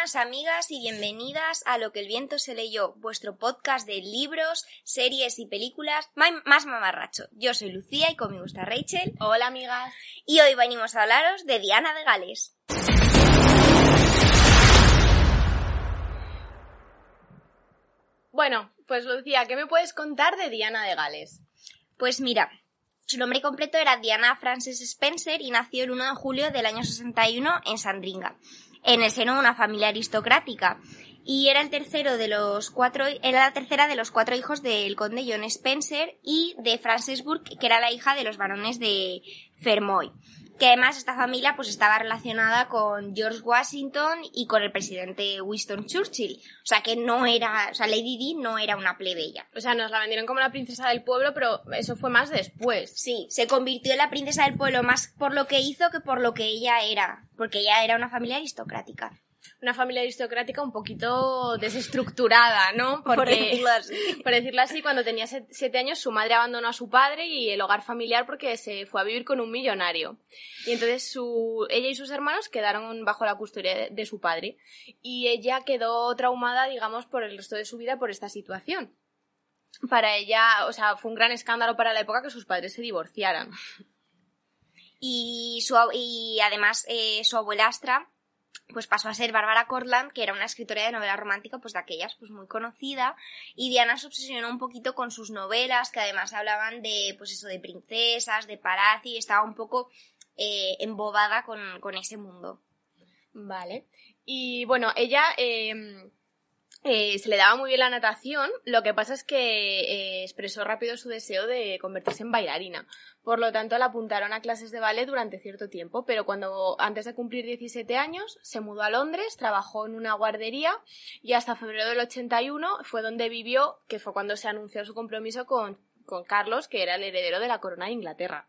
Buenas amigas y bienvenidas a Lo que el viento se leyó, vuestro podcast de libros, series y películas más mamarracho. Yo soy Lucía y conmigo está Rachel Hola amigas. y hoy venimos a hablaros de Diana de Gales. Bueno, pues Lucía, ¿qué me puedes contar de Diana de Gales? Pues mira, su nombre completo era Diana Frances Spencer y nació el 1 de julio del año 61 en Sandringham, en el seno de una familia aristocrática. Y era el tercero de los cuatro, era la tercera de los cuatro hijos del conde John Spencer y de Frances Burke, que era la hija de los varones de Fermoy. Que además esta familia pues estaba relacionada con George Washington y con el presidente Winston Churchill. O sea que no era, o sea, Lady Di no era una plebeya. O sea, nos la vendieron como la princesa del pueblo, pero eso fue más después. Sí, se convirtió en la princesa del pueblo más por lo que hizo que por lo que ella era, porque ella era una familia aristocrática. Una familia aristocrática un poquito desestructurada, ¿no? Por decirlo así. por decirlo así, cuando tenía siete años su madre abandonó a su padre y el hogar familiar porque se fue a vivir con un millonario. Y entonces su, ella y sus hermanos quedaron bajo la custodia de, de su padre. Y ella quedó traumada, digamos, por el resto de su vida por esta situación. Para ella, o sea, fue un gran escándalo para la época que sus padres se divorciaran. Y, su, y además eh, su abuelastra pues pasó a ser Bárbara Cortland, que era una escritora de novela romántica, pues de aquellas, pues muy conocida, y Diana se obsesionó un poquito con sus novelas, que además hablaban de, pues eso, de princesas, de y estaba un poco eh, embobada con, con ese mundo. Vale. Y bueno, ella eh, eh, se le daba muy bien la natación, lo que pasa es que eh, expresó rápido su deseo de convertirse en bailarina. Por lo tanto, la apuntaron a clases de ballet durante cierto tiempo, pero cuando antes de cumplir 17 años se mudó a Londres, trabajó en una guardería y hasta febrero del 81 fue donde vivió, que fue cuando se anunció su compromiso con, con Carlos, que era el heredero de la corona de Inglaterra.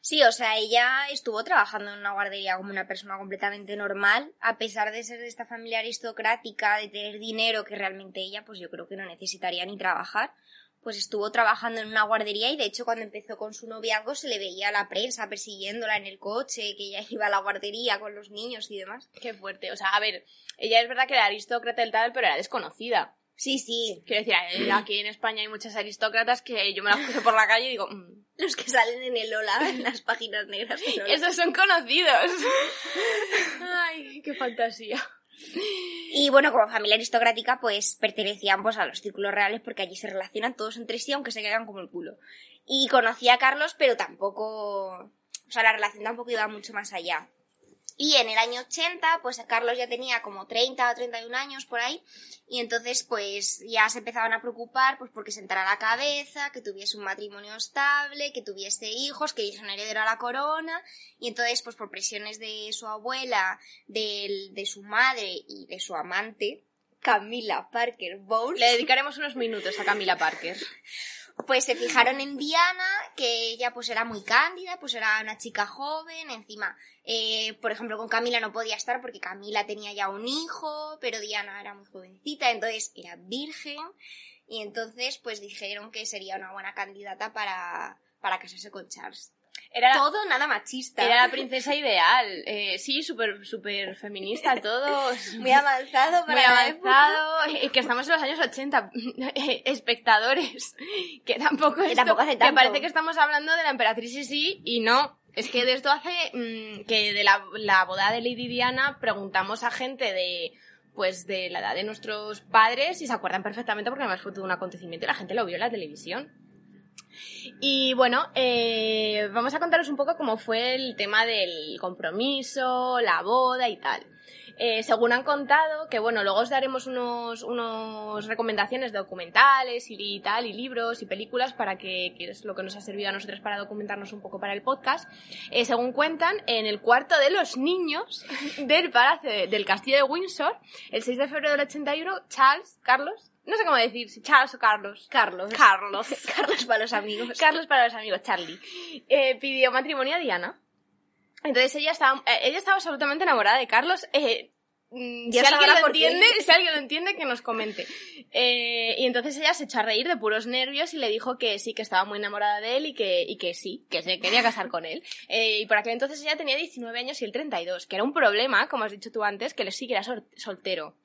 Sí, o sea, ella estuvo trabajando en una guardería como una persona completamente normal, a pesar de ser de esta familia aristocrática, de tener dinero, que realmente ella, pues yo creo que no necesitaría ni trabajar, pues estuvo trabajando en una guardería y de hecho cuando empezó con su noviazgo se le veía a la prensa persiguiéndola en el coche, que ella iba a la guardería con los niños y demás. Qué fuerte. O sea, a ver, ella es verdad que era aristócrata y tal, pero era desconocida. Sí, sí, Quiero decir, eh, aquí en España hay muchas aristócratas que yo me las cruzo por la calle y digo, "Mm, los que salen en el Lola, en las páginas negras. esos son conocidos. Ay, qué fantasía. Y bueno, como familia aristocrática, pues pertenecían pues a los círculos reales porque allí se relacionan todos entre sí, aunque se caigan como el culo. Y conocía a Carlos, pero tampoco, o sea, la relación tampoco iba mucho más allá. Y en el año 80, pues Carlos ya tenía como 30 o 31 años por ahí, y entonces pues ya se empezaban a preocupar pues porque sentara la cabeza, que tuviese un matrimonio estable, que tuviese hijos, que hubiese un heredero a la corona, y entonces pues por presiones de su abuela, del- de su madre y de su amante, Camila Parker Bowles, Le dedicaremos unos minutos a Camila Parker. pues se fijaron en Diana, que ella pues era muy cándida, pues era una chica joven, encima, eh, por ejemplo, con Camila no podía estar porque Camila tenía ya un hijo, pero Diana era muy jovencita, entonces era virgen, y entonces pues dijeron que sería una buena candidata para, para casarse con Charles. Era la, Todo nada machista. era la princesa ideal. Eh, sí, súper súper feminista todo. muy avanzado para Muy la época. avanzado, eh, que estamos en los años 80, eh, espectadores, que tampoco, Que esto- tampoco hace tanto. parece que estamos hablando de la emperatriz sí sí y no, es que de esto hace mm, que de la, la boda de Lady Diana preguntamos a gente de pues de la edad de nuestros padres y se acuerdan perfectamente porque además fue todo un acontecimiento y la gente lo vio en la televisión. Y bueno, eh, vamos a contaros un poco cómo fue el tema del compromiso, la boda y tal. Eh, según han contado, que bueno, luego os daremos unos, unos recomendaciones de documentales y, tal, y libros y películas para que, que es lo que nos ha servido a nosotros para documentarnos un poco para el podcast. Eh, según cuentan, en el cuarto de los niños del palacio de- del castillo de Windsor, el 6 de febrero del 81, Charles, Carlos, no sé cómo decir, si Charles o Carlos. Carlos. Carlos. Carlos para los amigos. Carlos para los amigos, Charlie, eh, pidió matrimonio a Diana. Entonces ella estaba, eh, ella estaba absolutamente enamorada de Carlos. eh, mm, si alguien lo entiende, si alguien lo entiende, que nos comente. Eh, y entonces ella se echó a reír de puros nervios y le dijo que sí, que estaba muy enamorada de él y que, y que sí, que se quería casar con él. Eh, y por aquel entonces ella tenía 19 años y él 32, que era un problema, como has dicho tú antes, que él sí que era sol- soltero.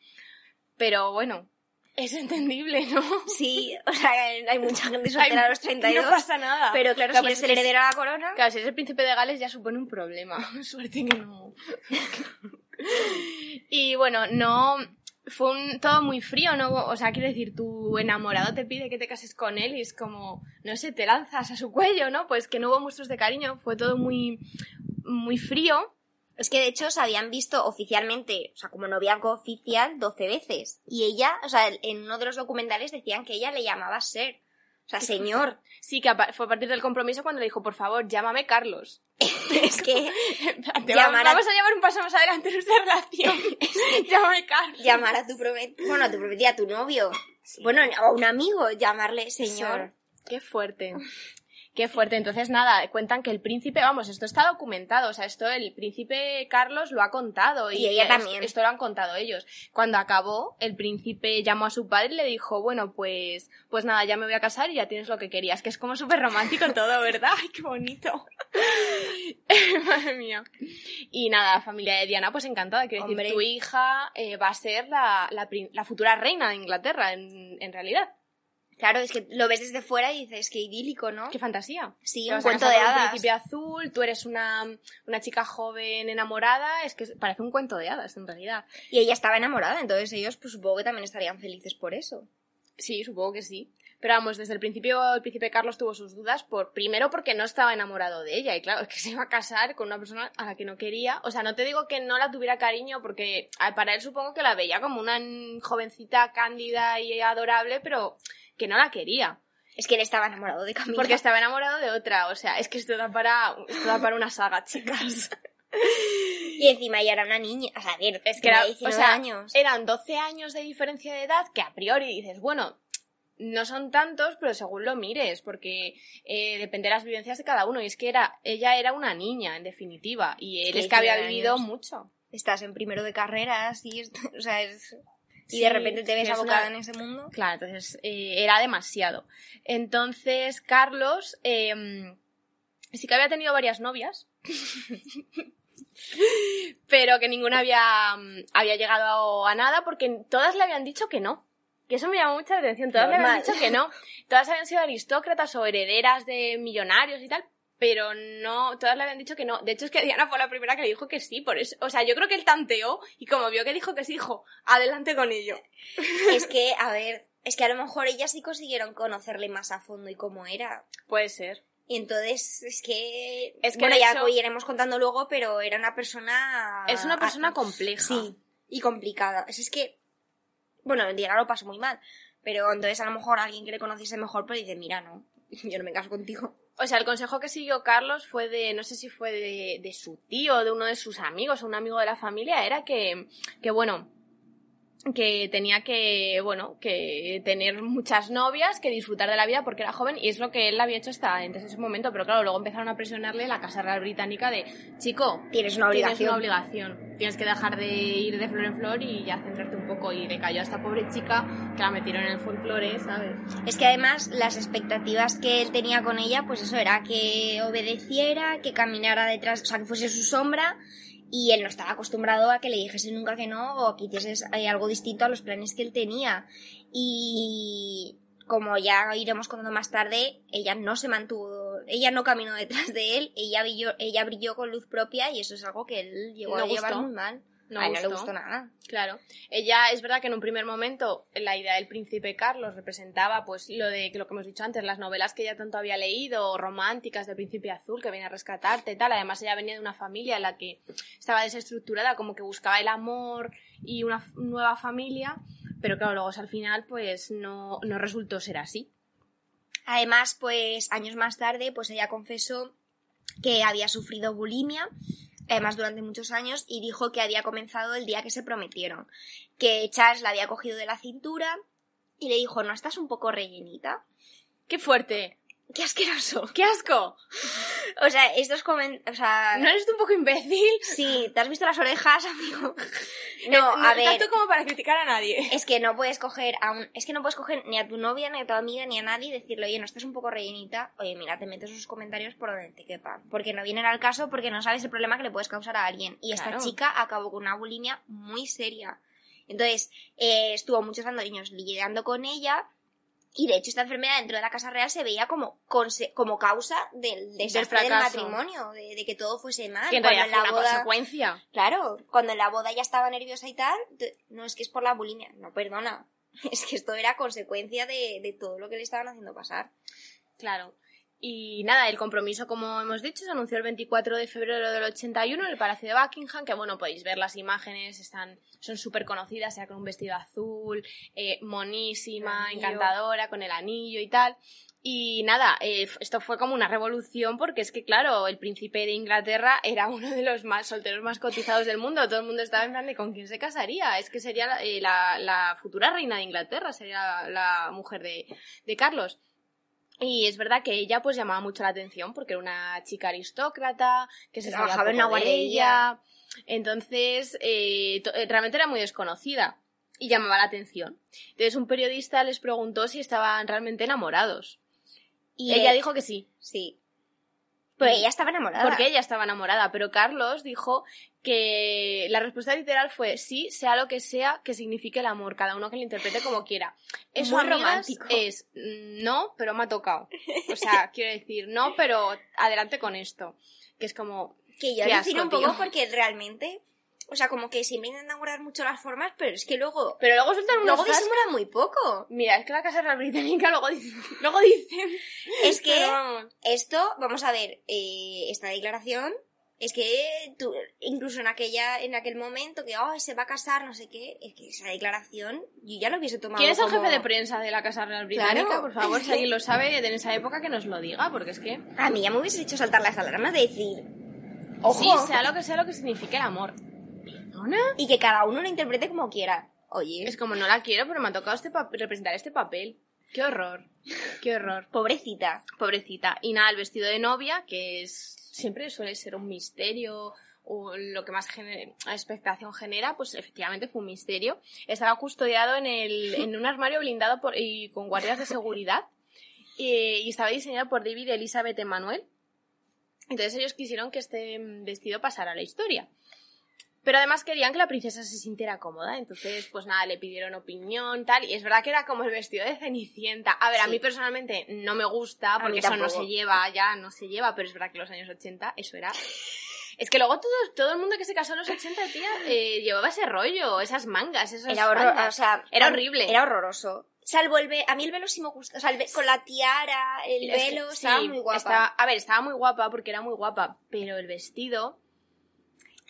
Pero bueno, es entendible, ¿no? Sí, o sea, hay mucha gente soltera a los 32. No pasa nada. Pero claro, Lo si que eres el heredero a la corona. Claro, si es el príncipe de Gales ya supone un problema. Suerte que no. y bueno, no. Fue un, todo muy frío, ¿no? O sea, quiero decir, tu enamorado te pide que te cases con él y es como, no sé, te lanzas a su cuello, ¿no? Pues que no hubo muestros de cariño, fue todo muy, muy frío. Es que de hecho se habían visto oficialmente, o sea, como noviazgo oficial 12 veces. Y ella, o sea, en uno de los documentales decían que ella le llamaba ser. O sea, señor. Sí, que a fue a partir del compromiso cuando le dijo, por favor, llámame Carlos. es que Te Llamar a- Vamos a llevar un paso más adelante en nuestra relación. llámame Carlos. llamar a tu prometida, bueno, a tu prometida, a tu novio. Bueno, a un amigo, llamarle señor. Qué fuerte. Qué fuerte. Entonces, nada, cuentan que el príncipe, vamos, esto está documentado, o sea, esto el príncipe Carlos lo ha contado y, Y ella es- también. Esto lo han contado ellos. Cuando acabó, el príncipe llamó a su padre y le dijo, bueno, pues, pues nada, ya me voy a casar y ya tienes lo que querías, que es como súper romántico todo, ¿verdad? Ay, qué bonito. Madre mía. Y nada, la familia de Diana, pues encantada. Quiero decir, Hombre. tu hija eh, va a ser la, la futura reina de Inglaterra, en, en realidad. Claro, es que lo ves desde fuera y dices que idílico, ¿no? Qué fantasía. Sí, un cuento de un hadas. príncipe azul, tú eres una, una chica joven enamorada, es que parece un cuento de hadas en realidad. Y ella estaba enamorada, entonces ellos pues supongo que también estarían felices por eso. Sí, supongo que sí. Pero vamos, desde el principio el príncipe Carlos tuvo sus dudas, por primero porque no estaba enamorado de ella, y claro, es que se iba a casar con una persona a la que no quería. O sea, no te digo que no la tuviera cariño, porque a- para él supongo que la veía como una jovencita cándida y adorable, pero que no la quería. Es que él estaba enamorado de Camila. Porque estaba enamorado de otra. O sea, es que esto da para, esto da para una saga, chicas. Y encima ella era una niña. O sea, ver, Es que era, tenía 19 o sea, años. eran 12 años de diferencia de edad que a priori dices, bueno, no son tantos, pero según lo mires, porque eh, depende de las vivencias de cada uno. Y es que era, ella era una niña, en definitiva, y él es que había 19 vivido años. mucho. Estás en primero de carreras y, o sea, es... Y Sí, de repente te ves es abocada en ese mundo. Claro, entonces eh, era demasiado. Entonces, Carlos eh, sí que había tenido varias novias, pero que ninguna había, mm, había llegado a nada porque todas le habían dicho que no. Que eso me llamó mucha atención. Todas le habían dicho que no. Todas habían sido aristócratas o herederas de millonarios y tal, pero no, todas le habían dicho que no. De hecho, es que Diana fue la primera que le dijo que sí, por eso. O sea, yo creo que él tanteó y como vio que dijo que sí, dijo, adelante con ello. es que, a ver, es que a lo mejor ellas sí consiguieron conocerle más a fondo y cómo era. Puede ser. Y entonces, es que... Es que, bueno, ya hecho- lo iremos contando luego, pero era una persona... Es una persona compleja. Sí, y complicada. Es, es que... Bueno, Diana lo pasó muy mal. Pero entonces a lo mejor alguien que le conociese mejor, pues dice, mira, no, yo no me caso contigo. O sea, el consejo que siguió Carlos fue de, no sé si fue de, de su tío, de uno de sus amigos, o un amigo de la familia, era que, que bueno, que tenía que, bueno, que tener muchas novias, que disfrutar de la vida porque era joven y es lo que él había hecho hasta antes ese momento, pero claro, luego empezaron a presionarle la Casa Real Británica de, chico, Tienes una tienes obligación. una obligación, tienes que dejar de ir de flor en flor y ya centrarte un poco y le cayó a esta pobre chica que la metieron en el folclore, ¿sabes? Es que además las expectativas que él tenía con ella, pues eso era que obedeciera, que caminara detrás, o sea, que fuese su sombra, y él no estaba acostumbrado a que le dijese nunca que no o que hicieses eh, algo distinto a los planes que él tenía. Y como ya iremos contando más tarde, ella no se mantuvo, ella no caminó detrás de él, ella brilló, ella brilló con luz propia y eso es algo que él llegó a llevar muy mal. No a él no le gustó. nada. Claro. Ella, es verdad que en un primer momento la idea del príncipe Carlos representaba pues lo de lo que hemos dicho antes, las novelas que ella tanto había leído, románticas del príncipe azul que viene a rescatarte y tal. Además ella venía de una familia en la que estaba desestructurada, como que buscaba el amor y una nueva familia, pero claro, luego al final pues no, no resultó ser así. Además, pues años más tarde, pues ella confesó que había sufrido bulimia, además durante muchos años, y dijo que había comenzado el día que se prometieron. Que Charles la había cogido de la cintura y le dijo, ¿no estás un poco rellenita? ¡Qué fuerte! ¡Qué asqueroso! ¡Qué asco! O sea, estos comentarios... O sea... ¿No eres tú un poco imbécil? Sí, ¿te has visto las orejas, amigo? No, a ver... Tanto como para criticar a nadie. Es que no puedes coger a un, es que no puedes coger ni a tu novia, ni a tu amiga, ni a nadie y decirle, oye, no estás un poco rellenita, oye, mira, te metes esos comentarios por donde te quepan. Porque no vienen al caso, porque no sabes el problema que le puedes causar a alguien. Y esta chica acabó con una bulimia muy seria. Entonces, eh, estuvo muchos años lidiando con ella. Y de hecho, esta enfermedad dentro de la Casa Real se veía como, como causa del desastre del, fracaso. matrimonio, de, de que todo fuese mal. Que en Cuando en la boda- consecuencia. Claro, cuando en la boda ya estaba nerviosa y tal, no es que es por la bulimia, no, perdona. Es que esto era consecuencia de, de todo lo que le estaban haciendo pasar. Claro. Y nada, el compromiso, como hemos dicho, se anunció el 24 de febrero del 81 en el Palacio de Buckingham, que bueno, podéis ver las imágenes, están, son súper conocidas, sea con un vestido azul, eh, monísima, encantadora, con el anillo y tal. Y nada, eh, esto fue como una revolución porque es que, claro, el príncipe de Inglaterra era uno de los más solteros más cotizados del mundo. Todo el mundo estaba en plan de con quién se casaría. Es que sería la, eh, la- la futura reina de Inglaterra, sería la mujer de, de Carlos. Y es verdad que ella pues llamaba mucho la atención porque era una chica aristócrata, que se Trabajaba en una de guardería. Entonces, eh, eh, realmente era muy desconocida y llamaba la atención. Entonces un periodista les preguntó si estaban realmente enamorados. Y ella dijo que sí, Sí. Pero ella estaba enamorada. porque ella estaba enamorada, pero Carlos dijo que la respuesta literal fue sí, sea lo que sea que signifique el amor, cada uno que lo interprete como quiera. Eso, Muy romántico. es mm, no, pero me ha tocado. O sea, quiero decir, no, pero adelante con esto. Que es como, Que yo asco, un poco porque realmente... O sea, como que siempre intentan guardar mucho las formas, pero es que luego... pero luego sueltan unos Luego disimulan muy poco. Mira, es que la Casa Real Británica luego dicen, luego dicen Es que vamos. esto, vamos a ver, eh, esta declaración es que tú, incluso en aquella, en aquel momento que oh, se va a casar, no sé qué, es que esa declaración yo ya lo hubiese tomado. ¿Quién es el como- jefe de prensa de la Casa Real Británica? Claro. Por favor, si alguien lo sabe en esa época que nos lo diga, porque es que A mí ya me hubiese hecho saltar las alarmas de decir, ojo, sí, sea lo que sea lo que signifique el amor. Y que cada uno lo interprete como quiera. Oye, Es como no la quiero, pero me ha tocado este representar este papel. Qué horror. Qué horror. pobrecita. Pobrecita. Y nada, el vestido de novia, que es siempre suele ser un misterio o lo que más gener- expectación genera, pues efectivamente fue un misterio. Estaba custodiado en, el, en un armario blindado por, y con guardias de seguridad y, y estaba diseñado por David y Elizabeth Emanuel. Entonces ellos quisieron que este mm, vestido pasara a la historia. Pero además querían que la princesa se sintiera cómoda, entonces pues nada, le pidieron opinión, tal, y es verdad que era como el vestido de Cenicienta. A ver, a mí personalmente no me gusta, porque eso no se lleva, ya no se lleva, pero es verdad que en los años 80 eso era... Es que luego todo, todo el mundo que se casó en los 80, tía, eh, llevaba ese rollo, esas mangas, esas Era horror, faldas. o sea, Era horrible. Era horroroso. Salvo el velo, a mí el velo sí me gusta, o sea, el ve- con la tiara, el velo, sí, estaba muy guapa. estaba- a ver, estaba muy guapa porque era muy guapa, pero el vestido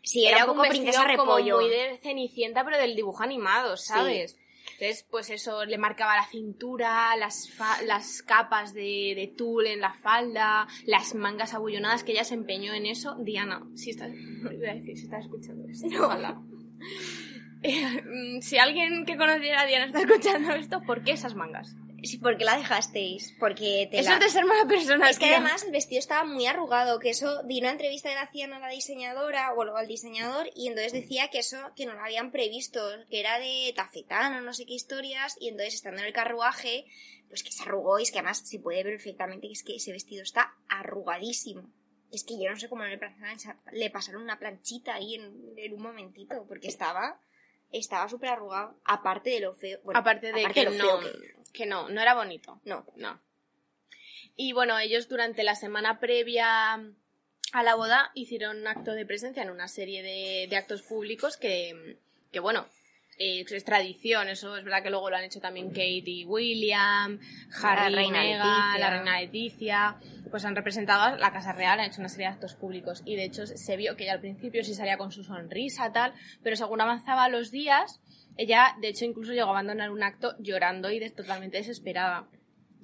Sí, era, un poco princesa como repollo. muy de Cenicienta, pero del dibujo animado, ¿sabes? Entonces, pues eso, le marcaba la cintura, las, fa- las capas de, de tul en la falda, las mangas abullonadas, que ella se empeñó en eso. Diana, si estás, iba a decir, si estás escuchando esto, ojalá. Eh, mm, si alguien que conociera a Diana está escuchando esto, ¿por qué esas mangas? Sí, ¿por qué la dejasteis? Porque te Eso la... es de ser mala persona, Es que además el vestido estaba muy arrugado, que eso, di una entrevista que le hacían a la diseñadora, o luego al diseñador, y entonces decía que eso, que no lo habían previsto, que era de tafetán o no sé qué historias, y entonces estando en el carruaje, pues que se arrugó, y es que además se puede ver perfectamente que es que ese vestido está arrugadísimo. Es que yo no sé cómo le pasaron, le pasaron una planchita ahí en, en un momentito, porque estaba, estaba súper arrugado, aparte de lo feo. bueno, aparte de que lo no, feo que no, no era bonito. No. No. Y bueno, ellos durante la semana previa a la boda hicieron un acto de presencia en una serie de, de actos públicos que, que bueno, eh, es tradición, eso es verdad que luego lo han hecho también Kate y William, Harry, La reina Meghan, Leticia. la reina Leticia, pues han representado a la Casa Real, han hecho una serie de actos públicos y de hecho se vio que ella al principio sí salía con su sonrisa tal, pero según avanzaban los días, ella de hecho incluso llegó a abandonar un acto llorando y totalmente desesperada.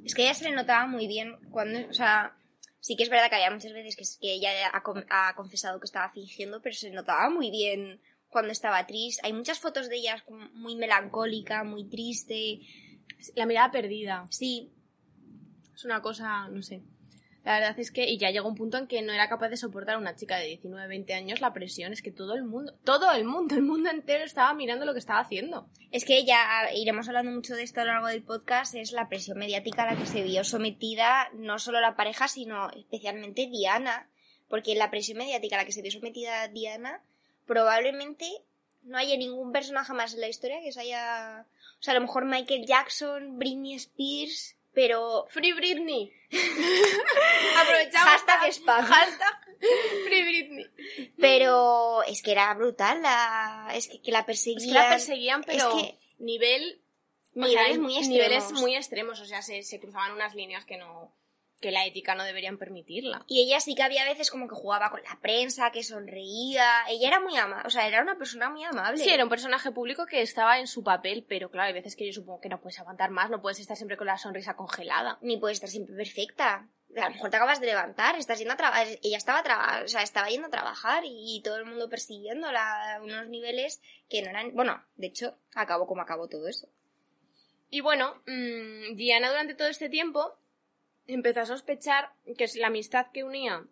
Es que a ella se le notaba muy bien cuando, o sea, sí que es verdad que había muchas veces que, que ella ha, con- ha confesado que estaba fingiendo, pero se notaba muy bien cuando estaba triste. Hay muchas fotos de ella muy melancólica, muy triste. La mirada perdida. Sí, Es una cosa, no sé. La verdad es que, y ya llegó un punto en que no era capaz de soportar a una chica de 19, 20 años la presión. Es que todo el mundo, todo el mundo, el mundo entero estaba mirando lo que estaba haciendo. es que ella, iremos hablando mucho de esto a lo largo del podcast, es la presión mediática a la que se vio sometida no solo la pareja, sino especialmente Diana. Porque la presión mediática a la que se vio sometida Diana, probablemente no haya ningún personaje más en la historia que se haya... O sea, a lo mejor Michael Jackson, Britney Spears, pero... Free Britney. Aprovechamos. Hashtag spam. Hashtag Free Britney. Pero es que era brutal, la... es que, que la Es perseguían. que la perseguían, pero Es que- nivel. o Niveles sea, muy extremos. Niveles muy extremos. O sea, se, se cruzaban unas líneas que no. Que la ética no deberían permitirla. Y ella sí que había veces como que jugaba con la prensa, que sonreía. Ella era muy amable, o sea, era una persona muy amable. Sí, era un personaje público que estaba en su papel, pero claro, hay veces que yo supongo que no puedes aguantar más, no puedes estar siempre con la sonrisa congelada. Ni puede estar siempre perfecta. A lo mejor te acabas de levantar, estás yendo a trabajar. Ella estaba, traba- o sea, estaba yendo a trabajar y todo el mundo persiguiéndola a unos niveles que no eran. Bueno, de hecho, acabó como acabó todo eso. Y bueno, mm, Diana durante todo este tiempo empezó a sospechar que es la amistad que unía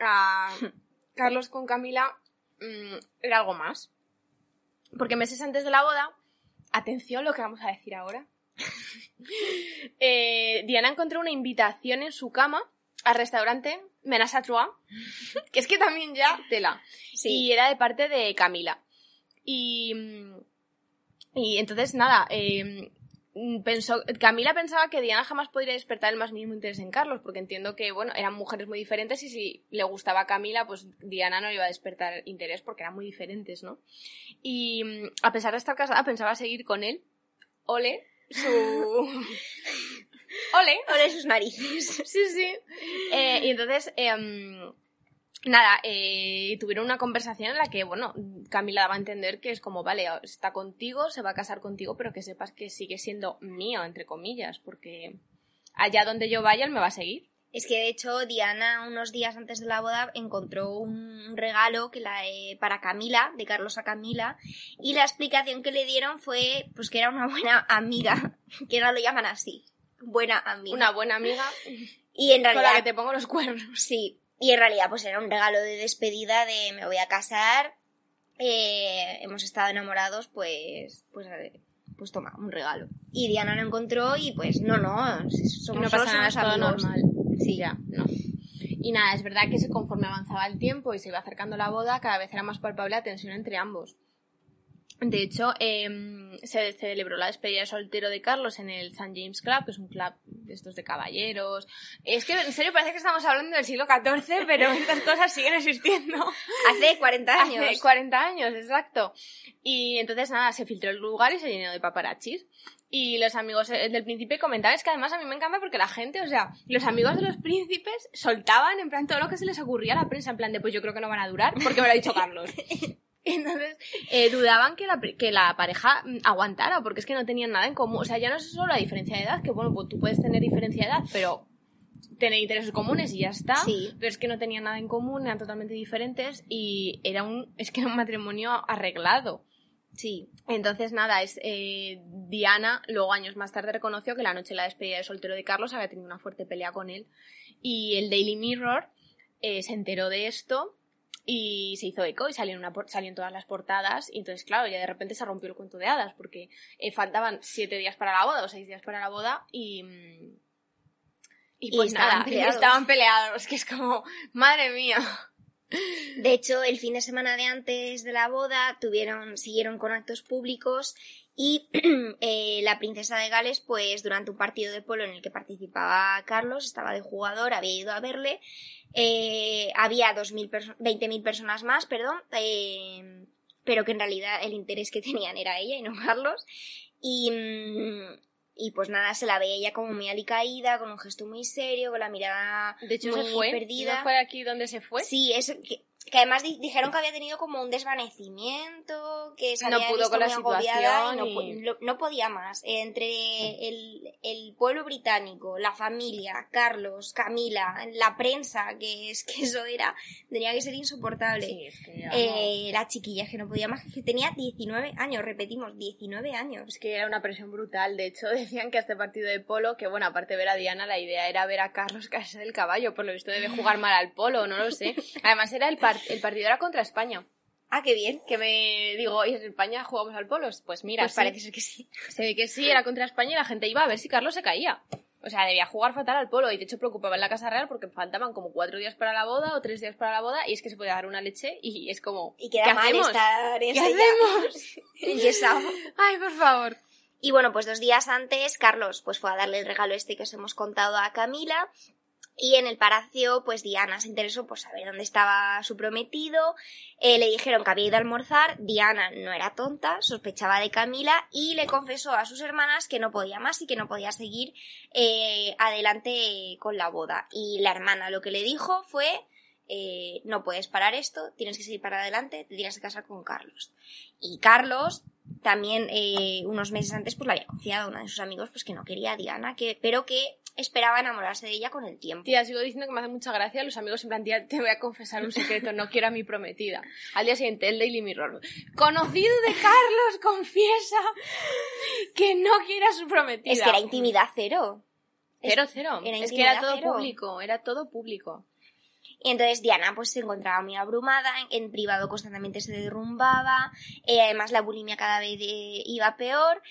a Carlos con Camila mm, era algo más. Porque meses antes de la boda, atención lo que vamos a decir ahora, eh, Diana encontró una invitación en su cama al restaurante Menage à Trois, que es que también ya tela. Y era de parte de Camila. Y, mm, y entonces, nada, eh, pensó, Camila pensaba que Diana jamás podría despertar el más mínimo interés en Carlos, porque entiendo que, bueno, eran mujeres muy diferentes y si le gustaba a Camila, pues Diana no le iba a despertar interés porque eran muy diferentes, ¿no? Y mm, a pesar de estar casada, pensaba seguir con él. Ole, su... Ole. Ole sus narices. Sí, sí. Eh, y entonces, em, nada, eh, tuvieron una conversación en la que, bueno, Camila daba a entender que es como, vale, está contigo, se va a casar contigo, pero que sepas que sigue siendo mío, entre comillas, porque allá donde yo vaya, él me va a seguir. Es que de hecho Diana unos días antes de la boda encontró un regalo que la, eh, para Camila, de Carlos a Camila, y la explicación que le dieron fue pues que era una buena amiga, que ahora lo llaman así, buena amiga. Una buena amiga y en con realidad la que te pongo los cuernos. sí, y en realidad pues era un regalo de despedida de me voy a casar, eh, hemos estado enamorados, pues pues pues toma, un regalo. Y Diana lo encontró y pues no, no, somos no pasa nada, todo normal. Sí. Ya, no. Y nada, es verdad que conforme avanzaba el tiempo y se iba acercando la boda, cada vez era más palpable la tensión entre ambos. De hecho, em, se celebró la despedida de soltero de Carlos en el St. James Club, que es un club de estos de caballeros. Es que, en serio, parece que estamos hablando del siglo XIV, pero estas cosas siguen existiendo. Hace 40 años. Hace 40 años, exacto. Y entonces, nada, se filtró el lugar y se llenó de paparachis. Y los amigos eh, del príncipe comentaban, es que además a mí me encanta porque la gente, o sea, los amigos de los príncipes soltaban en plan todo lo que se les ocurría a la prensa, en plan de, pues yo creo que no van a durar porque me lo ha dicho Carlos. Entonces, eh, dudaban que la, que la pareja mm, aguantara, porque es que no tenían nada en común. O sea, ya no es solo la diferencia de edad, que bueno, pues tú puedes tener diferencia de edad, pero tener intereses comunes y ya está. Sí. Pero es que no tenían nada en común, eran totalmente diferentes y era un, es que era un matrimonio arreglado. Sí. Entonces, nada, es eh, Diana, luego años más tarde reconoció que la noche de la despedida de soltero de Carlos había tenido una fuerte pelea con él. Y el Daily Mirror eh, se enteró de esto y se hizo eco y salió en, una, por- salió en todas las portadas. Y entonces, claro, ya de repente se rompió el cuento de hadas porque eh, faltaban siete días para la boda o seis días para la boda y. mm, Y pues nada, peleados. estaban peleados, que es como, madre mía. De hecho, el fin de semana de antes de la boda tuvieron, siguieron con actos públicos y eh, la princesa de Gales, pues durante un partido de polo en el que participaba Carlos, estaba de jugador, había ido a verle, eh, había 20.000 personas más, perdón, eh, pero que en realidad el interés que tenían era ella y no Carlos. Y, mm, y pues nada, se la veía ella como muy alicaída, con un gesto muy serio, con la mirada De hecho, muy se fue. perdida. ¿No fue aquí donde se fue? Sí, es que, que además di- dijeron que había tenido como un desvanecimiento, que se No había pudo visto con la agobiada y no, y- lo- no podía más. Entre el, el pueblo británico, la familia, Carlos, Camila, la prensa, que es que eso era, tenía que ser insoportable. Sí, es que, Eh, la chiquilla que no podía más, que tenía 19 años, repetimos, 19 años. Es que era una presión brutal. De hecho, decían que a este partido de polo, que bueno, aparte de ver a Diana, la idea era ver a Carlos caerse del caballo. Por lo visto debe jugar mal al polo, no lo sé. Además, era el, el partido era contra España. Ah, qué bien. Que me digo, ¿y en España jugamos al polo? Pues mira, Pues sí. parece ser que sí. se ve que sí, era contra España y la gente iba a ver si Carlos se caía. O sea, debía jugar fatal al polo y de hecho preocupaba en la Casa Real porque faltaban como cuatro días para la boda o tres días para la boda y es que se podía dar una leche y es como... Y ¿qué queda mal hacemos? estar ¿Qué ensayado. hacemos? Ay, por favor. Y bueno, pues dos días antes, Carlos pues fue a darle el regalo este que os hemos contado a Camila. Y en el palacio, pues Diana se interesó por saber dónde estaba su prometido. Eh, le dijeron que había ido a almorzar. Diana no era tonta, sospechaba de Camila y le confesó a sus hermanas que no podía más y que no podía seguir eh, adelante con la boda. Y la hermana lo que le dijo fue, eh, no puedes parar esto, tienes que seguir para adelante, te tienes que casar con Carlos. Y Carlos también eh, unos meses antes pues le había confiado a uno de sus amigos pues que no quería a Diana, que, pero que esperaba enamorarse de ella con el tiempo. Tía, sigo diciendo que me hace mucha gracia los amigos en plan, tía, te voy a confesar un secreto, no quiero a mi prometida. Al día siguiente, el Daily Mirror. Conocido de Carlos confiesa que no quiere a su prometida. Es que era intimidad cero. Cero, cero. Era es que era todo cero. público, era todo público. Y entonces Diana pues se encontraba muy abrumada, en, en privado constantemente se derrumbaba, eh, además la bulimia cada vez eh, iba peor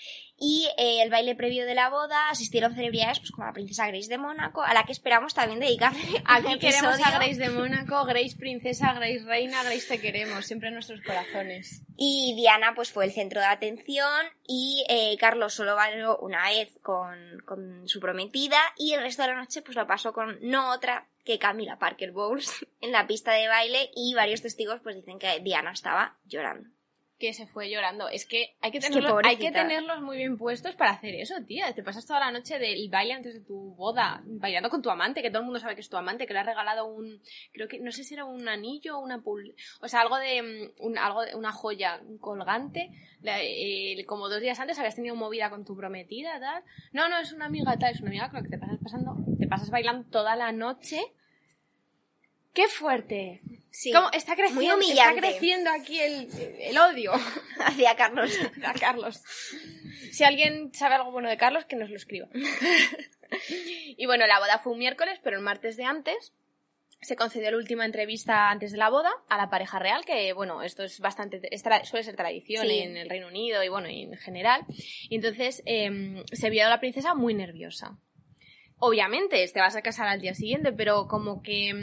y eh, el baile previo de la boda asistieron celebridades pues como la princesa Grace de Mónaco, a la que esperamos también dedicarle Aquí queremos a Grace de Mónaco, Grace princesa, Grace reina, Grace te queremos, siempre en nuestros corazones. Y Diana pues fue el centro de atención y eh, Carlos solo bailó una vez con, con su prometida y el resto de la noche pues lo pasó con no otra que Camila Parker Bowles en la pista de baile y varios testigos pues dicen que Diana estaba llorando. Que se fue llorando. Es que hay que, Es que tenerlos, hay que tenerlos muy bien puestos para hacer eso, tía. Te pasas toda la noche del baile antes de tu boda, bailando con tu amante, que todo el mundo sabe que es tu amante, que le has regalado un, creo que, no sé si era un anillo o una pul, o sea, algo de, mm, un, algo de, una joya, un colgante. Eh, como dos días antes habías tenido movida con tu prometida, tal. No, no, es una amiga, tal, es una amiga con la que te pasas pasando, te pasas bailando toda la noche. ¡Qué fuerte! Sí, ¿Cómo? Está creciendo, muy está humillante creciendo aquí el, el odio hacia Carlos. Si alguien sabe algo bueno de Carlos, que nos lo escriba. y bueno, la boda fue un miércoles, pero el martes de antes se concedió la última entrevista antes de la boda a la pareja real, que bueno, esto es bastante, es suele ser tradición Sí. en el Reino Unido y bueno, en general. Y entonces em, se vio a la princesa muy nerviosa. Obviamente, te vas a casar al día siguiente, pero como que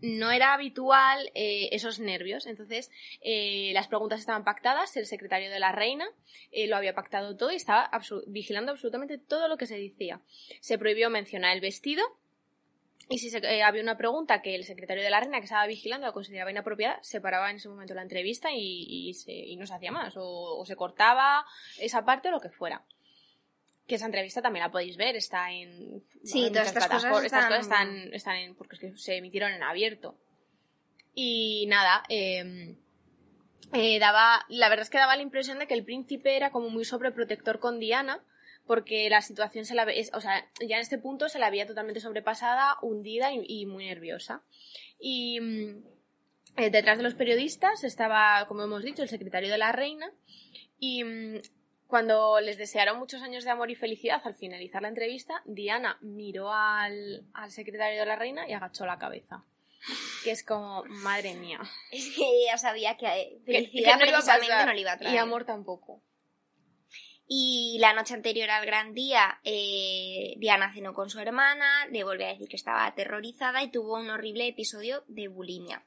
mm, no era habitual eh, esos nervios. Entonces, eh, las preguntas estaban pactadas, el secretario de la reina eh, lo había pactado todo y estaba vigilando absolutamente todo lo que se decía. Se prohibió mencionar el vestido y si se- eh, había una pregunta que el secretario de la reina que estaba vigilando la consideraba inapropiada, se paraba en ese momento la entrevista y, y se- y no se hacía más, o, o se cortaba esa parte o lo que fuera. Que esa entrevista también la podéis ver, está en... Sí, en todas estas cosas plataformas, estas están- cosas están, están en... porque es que se emitieron en abierto. Y nada, eh, eh, daba, la verdad es que daba la impresión de que el príncipe era como muy sobreprotector con Diana, porque la situación se la es- o sea, ya en este punto se la había totalmente sobrepasada, hundida y, y muy nerviosa. Y mm, eh, detrás de los periodistas estaba, como hemos dicho, el secretario de la reina y mm, cuando les desearon muchos años de amor y felicidad al finalizar la entrevista, Diana miró al, al secretario de la reina y agachó la cabeza. Que es como, madre mía. Es que ya sabía que eh, Que- felicidad que no iba a precisamente no le iba a traer. Y amor tampoco. Y la noche anterior al gran día, eh, Diana cenó con su hermana, le volvió a decir que estaba aterrorizada y tuvo un horrible episodio de bulimia.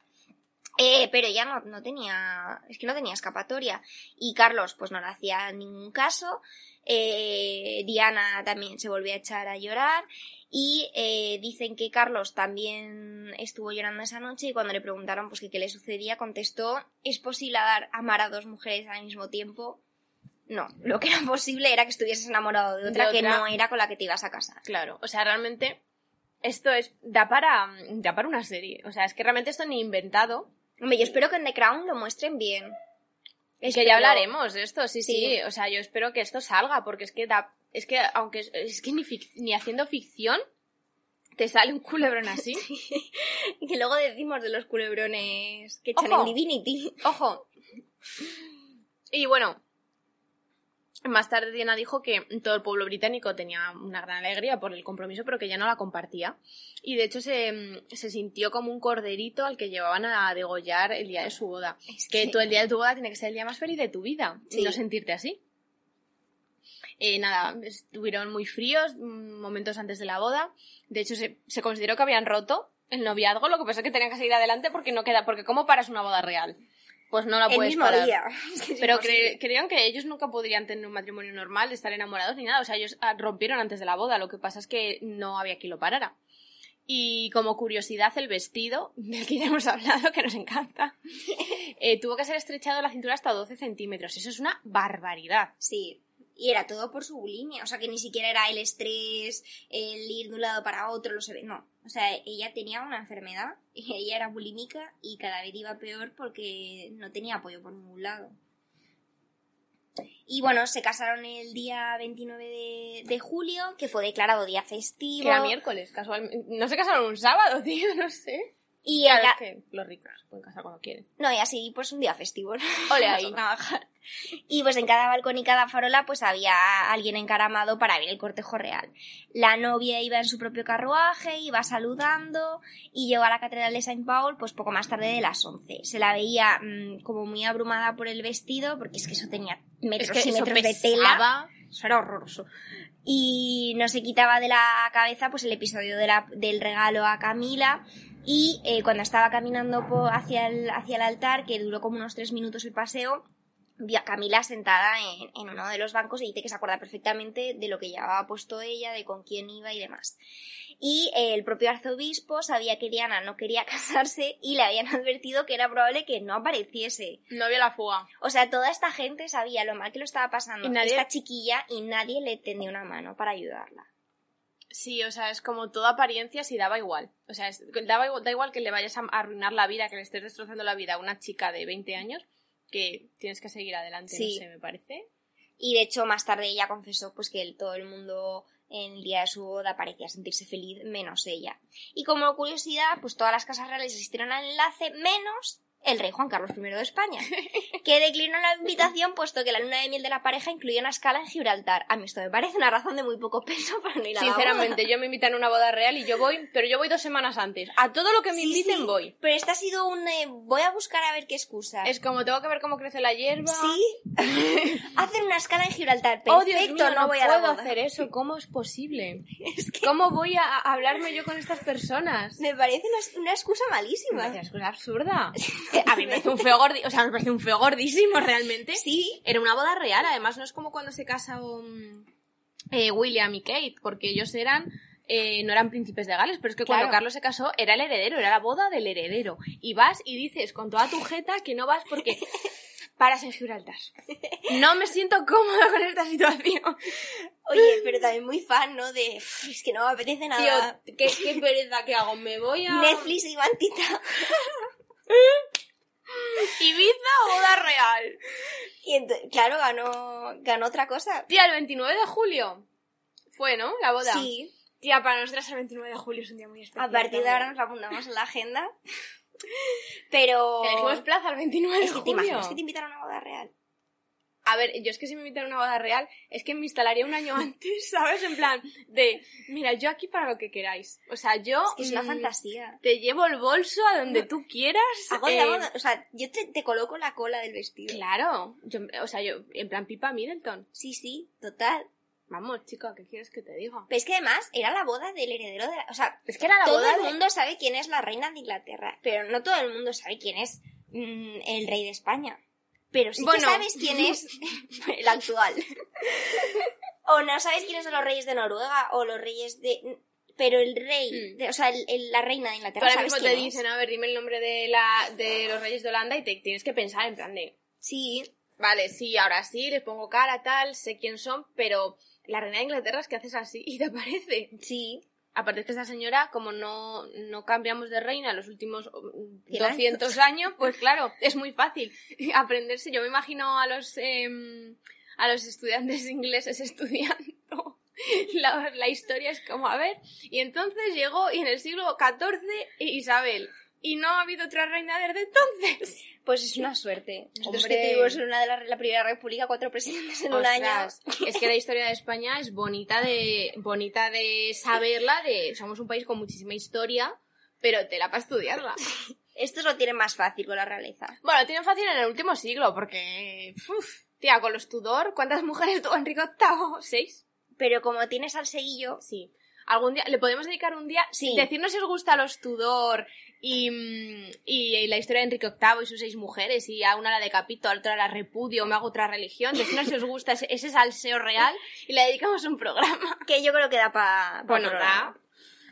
Eh, pero ella no, no tenía, es que no tenía escapatoria. Y Carlos, pues no le hacía ningún caso. Eh, Diana también se volvió a echar a llorar. Y eh, dicen que Carlos también estuvo llorando esa noche y cuando le preguntaron pues que qué le sucedía, contestó, ¿es posible dar, amar a dos mujeres al mismo tiempo? No, lo que era posible era que estuvieses enamorado de otra, De que otra. no era con la que te ibas a casar. Claro, o sea, realmente esto es da para da para una serie. O sea, es que realmente esto ni inventado. Hombre, yo espero que en The Crown lo muestren bien. Es que ya hablaremos de esto, sí, sí, Sí. O sea, yo espero que esto salga, porque es que da, es que aunque es, es que ni, fic- ni haciendo ficción te sale un culebrón así. Y que luego decimos de los culebrones que echan Ojo. en Divinity. Ojo. Y bueno, más tarde Diana dijo que todo el pueblo británico tenía una gran alegría por el compromiso, pero que ya no la compartía. Y de hecho se, se sintió como un corderito al que llevaban a degollar el día de su boda. Es Que que- tú el día de tu boda tiene que ser el día más feliz de tu vida y Sí. no sentirte así. Eh, nada, estuvieron muy fríos mm, momentos antes de la boda. De hecho, se, se consideró que habían roto el noviazgo, lo que pasa es que tenían que seguir adelante porque no queda, porque ¿cómo paras una boda real? Pues no la el puedes mismo parar. día. Es que es Pero cre- creían que ellos nunca podrían tener un matrimonio normal, de estar enamorados ni nada. O sea, ellos ah, rompieron antes de la boda. Lo que pasa es que no había quien lo parara. Y como curiosidad, el vestido, del que ya hemos hablado, que nos encanta, eh, tuvo que ser estrechado la cintura hasta 12 centímetros. Eso es una barbaridad. Sí. Y era todo por su bulimia. O sea, que ni siquiera era el estrés, el ir de un lado para otro, lo ve. No. O sea, ella tenía una enfermedad, ella era bulímica y cada vez iba peor porque no tenía apoyo por ningún lado. Y bueno, se casaron el día 29 de, de julio, que fue declarado día festivo. Que era miércoles, casualmente. No se casaron un sábado, tío, no sé. Y Claro, la- es que los ricos pueden casar cuando quieren. No, y así, pues un día festivo. ¿no? Ole ahí. Y pues en cada balcón y cada farola pues había alguien encaramado para ver el cortejo real. La novia iba en su propio carruaje, iba saludando y llegó a la catedral de Saint Paul pues poco más tarde de las 11. Se la veía mm, como muy abrumada por el vestido porque es que eso tenía metros Es que y metros de tela. Eso era horroroso. Y no se quitaba de la cabeza pues el episodio de la- del regalo a Camila. Y eh, cuando estaba caminando hacia, el, hacia el altar, que duró como unos tres minutos el paseo, vio a Camila sentada en, en uno de los bancos y dice que se acuerda perfectamente de lo que llevaba puesto ella, de con quién iba y demás. Y eh, el propio arzobispo sabía que Diana no quería casarse y le habían advertido que era probable que no apareciese. No había la fuga. O sea, toda esta gente sabía lo mal que lo estaba pasando Y nadie- esta chiquilla y nadie le tendió una mano para ayudarla. Sí, o sea, es como toda apariencia si daba igual. O sea, es- daba igual, da igual que le vayas a arruinar la vida, que le estés destrozando la vida a una chica de 20 años, que tienes que seguir adelante, Sí. no sé, me parece. Y de hecho, más tarde ella confesó pues que el- todo el mundo en el día de su boda parecía sentirse feliz, menos ella. Y como curiosidad, pues todas las casas reales asistieron al enlace, menos el rey Juan Carlos I de España, que declinó la invitación puesto que la luna de miel de la pareja incluía una escala en Gibraltar. A mí esto me parece una razón de muy poco peso para no ir a la Sinceramente, boda. yo me invitan a una boda real y yo voy, pero yo voy dos semanas antes. A todo lo que me Sí, inviten sí, voy. Pero este ha sido un... eh, voy a buscar a ver qué excusa. Es como tengo que ver cómo crece la hierba. Sí. Hacen una escala en Gibraltar. Oh, Perfecto, Dios mío, no, no, voy a la puedo boda. hacer eso. ¿Cómo es posible? ¿Cómo voy a hablarme yo con estas personas? Me parece una, una excusa malísima. una excusa absurda. A mí me parece un feo gordi, o sea, me parece un feo gordísimo realmente. Sí, Era una boda real, además no es como cuando se casa um, eh, William y Kate, porque ellos eran eh, no eran príncipes de Gales, pero es que cuando. Carlos se casó era el heredero, era la boda del heredero. Y vas y dices con toda tu jeta que no vas porque paras en Gibraltar. No me siento cómoda con esta situación. Oye, pero también muy fan, ¿no? De, "Uf, es que no me apetece nada. Tío, ¿qué, qué pereza que hago. Me voy a Netflix y Mantita. Ibiza o boda real. Y claro, ganó, ganó otra cosa. Tía, el 29 de julio fue, ¿no? La boda. Sí, Tía, para nosotras el 29 de julio es un día muy especial. a partir de ahora nos la apuntamos en la agenda. Pero... Elegimos plaza el 29 de Es que te julio. imaginas que te invitan a una boda real. A ver, yo es que si me invitan a una boda real, es que me instalaría un año antes, ¿sabes? En plan, de, mira, yo aquí para lo que queráis. O sea, yo... Es que es una mm, fantasía. Te llevo el bolso a donde tú quieras. Hago eh, la boda, o sea, yo te, te coloco la cola del vestido. Claro. Yo, o sea, yo, en plan Pipa Middleton. Sí, sí, total. Vamos, chica, ¿qué quieres que te diga? Pero es que además era la boda del heredero de la... O sea, Es que era la todo boda el de- mundo sabe quién es la reina de Inglaterra, pero no todo el mundo sabe quién es mm, el rey de España. Pero sí Bueno. que sabes quién es el actual. o no sabes quiénes son los reyes de Noruega o los reyes de... Pero el rey, Mm. de- o sea, el- el- la reina de Inglaterra, ahora ¿sabes mismo te quién es? dicen, a ver, dime el nombre de, la, de los reyes de Holanda y te tienes que pensar en plan de, Sí, vale, sí, ahora sí, les pongo cara, tal, sé quién son, pero la reina de Inglaterra es que haces así y te aparece. sí. Aparte es que esa señora, como no, no cambiamos de reina los últimos mm, Cien 200 años, pues claro, es muy fácil aprenderse. Yo me imagino a los, em, a los estudiantes ingleses estudiando la, la historia, es como, a ver, y entonces llegó y en el siglo XIV Isabel, y no ha habido otra reina desde entonces. Pues es una suerte. Nosotros Hombre. que tuvimos una de la, la primera república cuatro presidentes en un año. Es que la historia de España es bonita de, bonita de saberla, de somos un país con muchísima historia, pero tela para estudiarla. Estos lo tienen más fácil con la realeza. Bueno, lo tienen fácil en el último siglo, porque. uf, tía, con los Tudor, ¿cuántas mujeres tuvo Enrique VIII? ¿Seis? Pero como tienes al seguillo, Sí. Algún día, le podemos dedicar un día, Sí. decirnos si os gusta los Tudor y, mm, y la historia de Enrique VIII y sus seis mujeres, y a una la decapito, a otra la repudio, me hago otra religión, decirnos si os gusta ese, ese salseo real y le dedicamos un programa. que yo creo que da para... Bueno, da.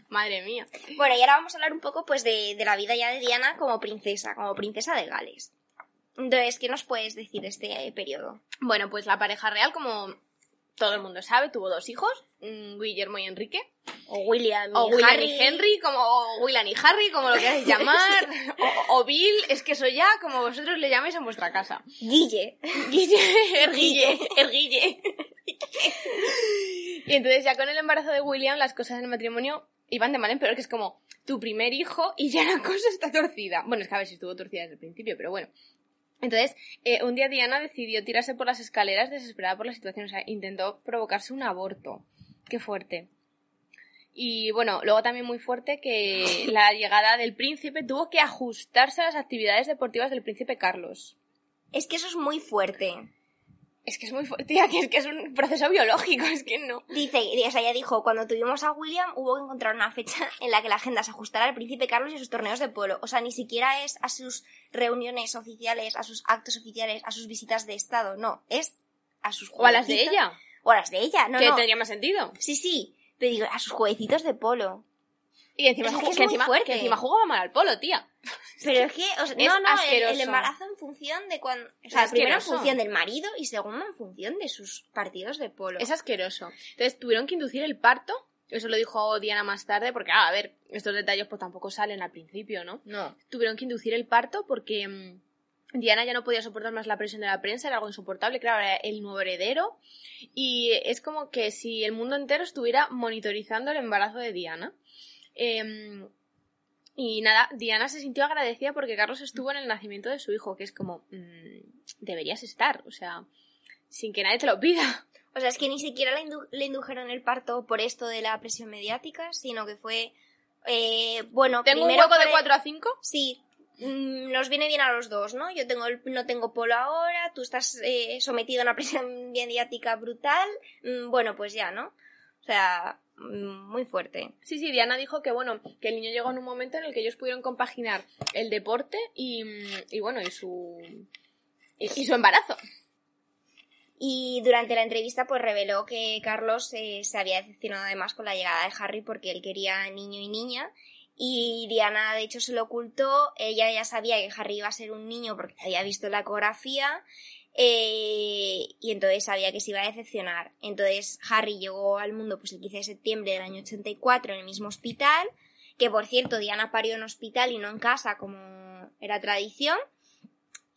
Madre mía. Bueno, y ahora vamos a hablar un poco pues de, de la vida ya de Diana como princesa, como princesa de Gales. Entonces, ¿qué nos puedes decir de este eh, periodo? Bueno, pues la pareja real, como todo el mundo sabe, tuvo dos hijos, mm, Guillermo y Enrique. O William O y William Harry. y Henry, como o William y Harry, como lo queráis llamar. o, o Bill, es que eso ya, como vosotros le llaméis en vuestra casa. Guille. Guille, Erguille, Erguille. y entonces ya con el embarazo de William las cosas en el matrimonio iban de mal en peor, que es como tu primer hijo y ya la cosa está torcida. Bueno, es que a ver si estuvo torcida desde el principio, pero bueno. Entonces, eh, un día Diana decidió tirarse por las escaleras desesperada por la situación, o sea, intentó provocarse un aborto. Qué fuerte. Y bueno, luego también muy fuerte que la llegada del príncipe tuvo que ajustarse a las actividades deportivas del príncipe Carlos. Es que eso es muy fuerte. Es que es muy fuerte, tía, que es que es un proceso biológico, es que no. Dice, o sea, ella dijo, cuando tuvimos a William hubo que encontrar una fecha en la que la agenda se ajustara al príncipe Carlos y a sus torneos de polo. O sea, ni siquiera es a sus reuniones oficiales, a sus actos oficiales, a sus visitas de estado, no, es a sus O a las de ella, O a las de ella, no, que no. tendría más sentido. Sí, sí, pero digo, a sus jueguecitos de polo. Y encima, Es que es que encima, que encima jugaba mal al polo, tía. Pero es que, o sea, Es no, no, el, el embarazo en función de cuando... O sea, Es primero en función del marido y segundo en función de sus partidos de polo. Es asqueroso. Entonces tuvieron que inducir el parto. Eso lo dijo Diana más tarde, porque, ah, a ver, estos detalles pues tampoco salen al principio, ¿no? No. Tuvieron que inducir el parto porque mm, Diana ya no podía soportar más la presión de la prensa, era algo insoportable, claro, era el nuevo heredero. Y es como que si el mundo entero estuviera monitorizando el embarazo de Diana. Em, y nada, Diana se sintió agradecida porque Carlos estuvo en el nacimiento de su hijo, que es como, mm, deberías estar, o sea, sin que nadie te lo pida. O sea, es que ni siquiera le, indu- le indujeron el parto por esto de la presión mediática, sino que fue... eh, bueno, Tengo un primero hueco de por el- 4 a 5. Sí, mm, nos viene bien a los dos, ¿no? Yo tengo el- no tengo polo ahora, tú estás eh, sometido a una presión mediática brutal, mm, bueno, pues ya, ¿no? O sea, muy fuerte. Sí, sí, Diana dijo que bueno, que el niño llegó en un momento en el que ellos pudieron compaginar el deporte y, mm, y bueno, y su y, y su embarazo. Y durante la entrevista pues reveló que Carlos eh, se había decepcionado además con la llegada de Harry porque él quería niño y niña y Diana de hecho se lo ocultó, ella ya sabía que Harry iba a ser un niño porque había visto la ecografía eh, y entonces sabía que se iba a decepcionar. Entonces Harry llegó al mundo pues el 15 de septiembre del año 84 en el mismo hospital, que por cierto Diana parió en hospital y no en casa como era tradición.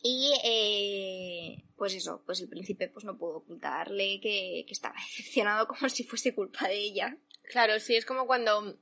Y eh, pues eso, pues el príncipe pues no pudo ocultarle que, que estaba decepcionado como si fuese culpa de ella. Claro, sí, es como cuando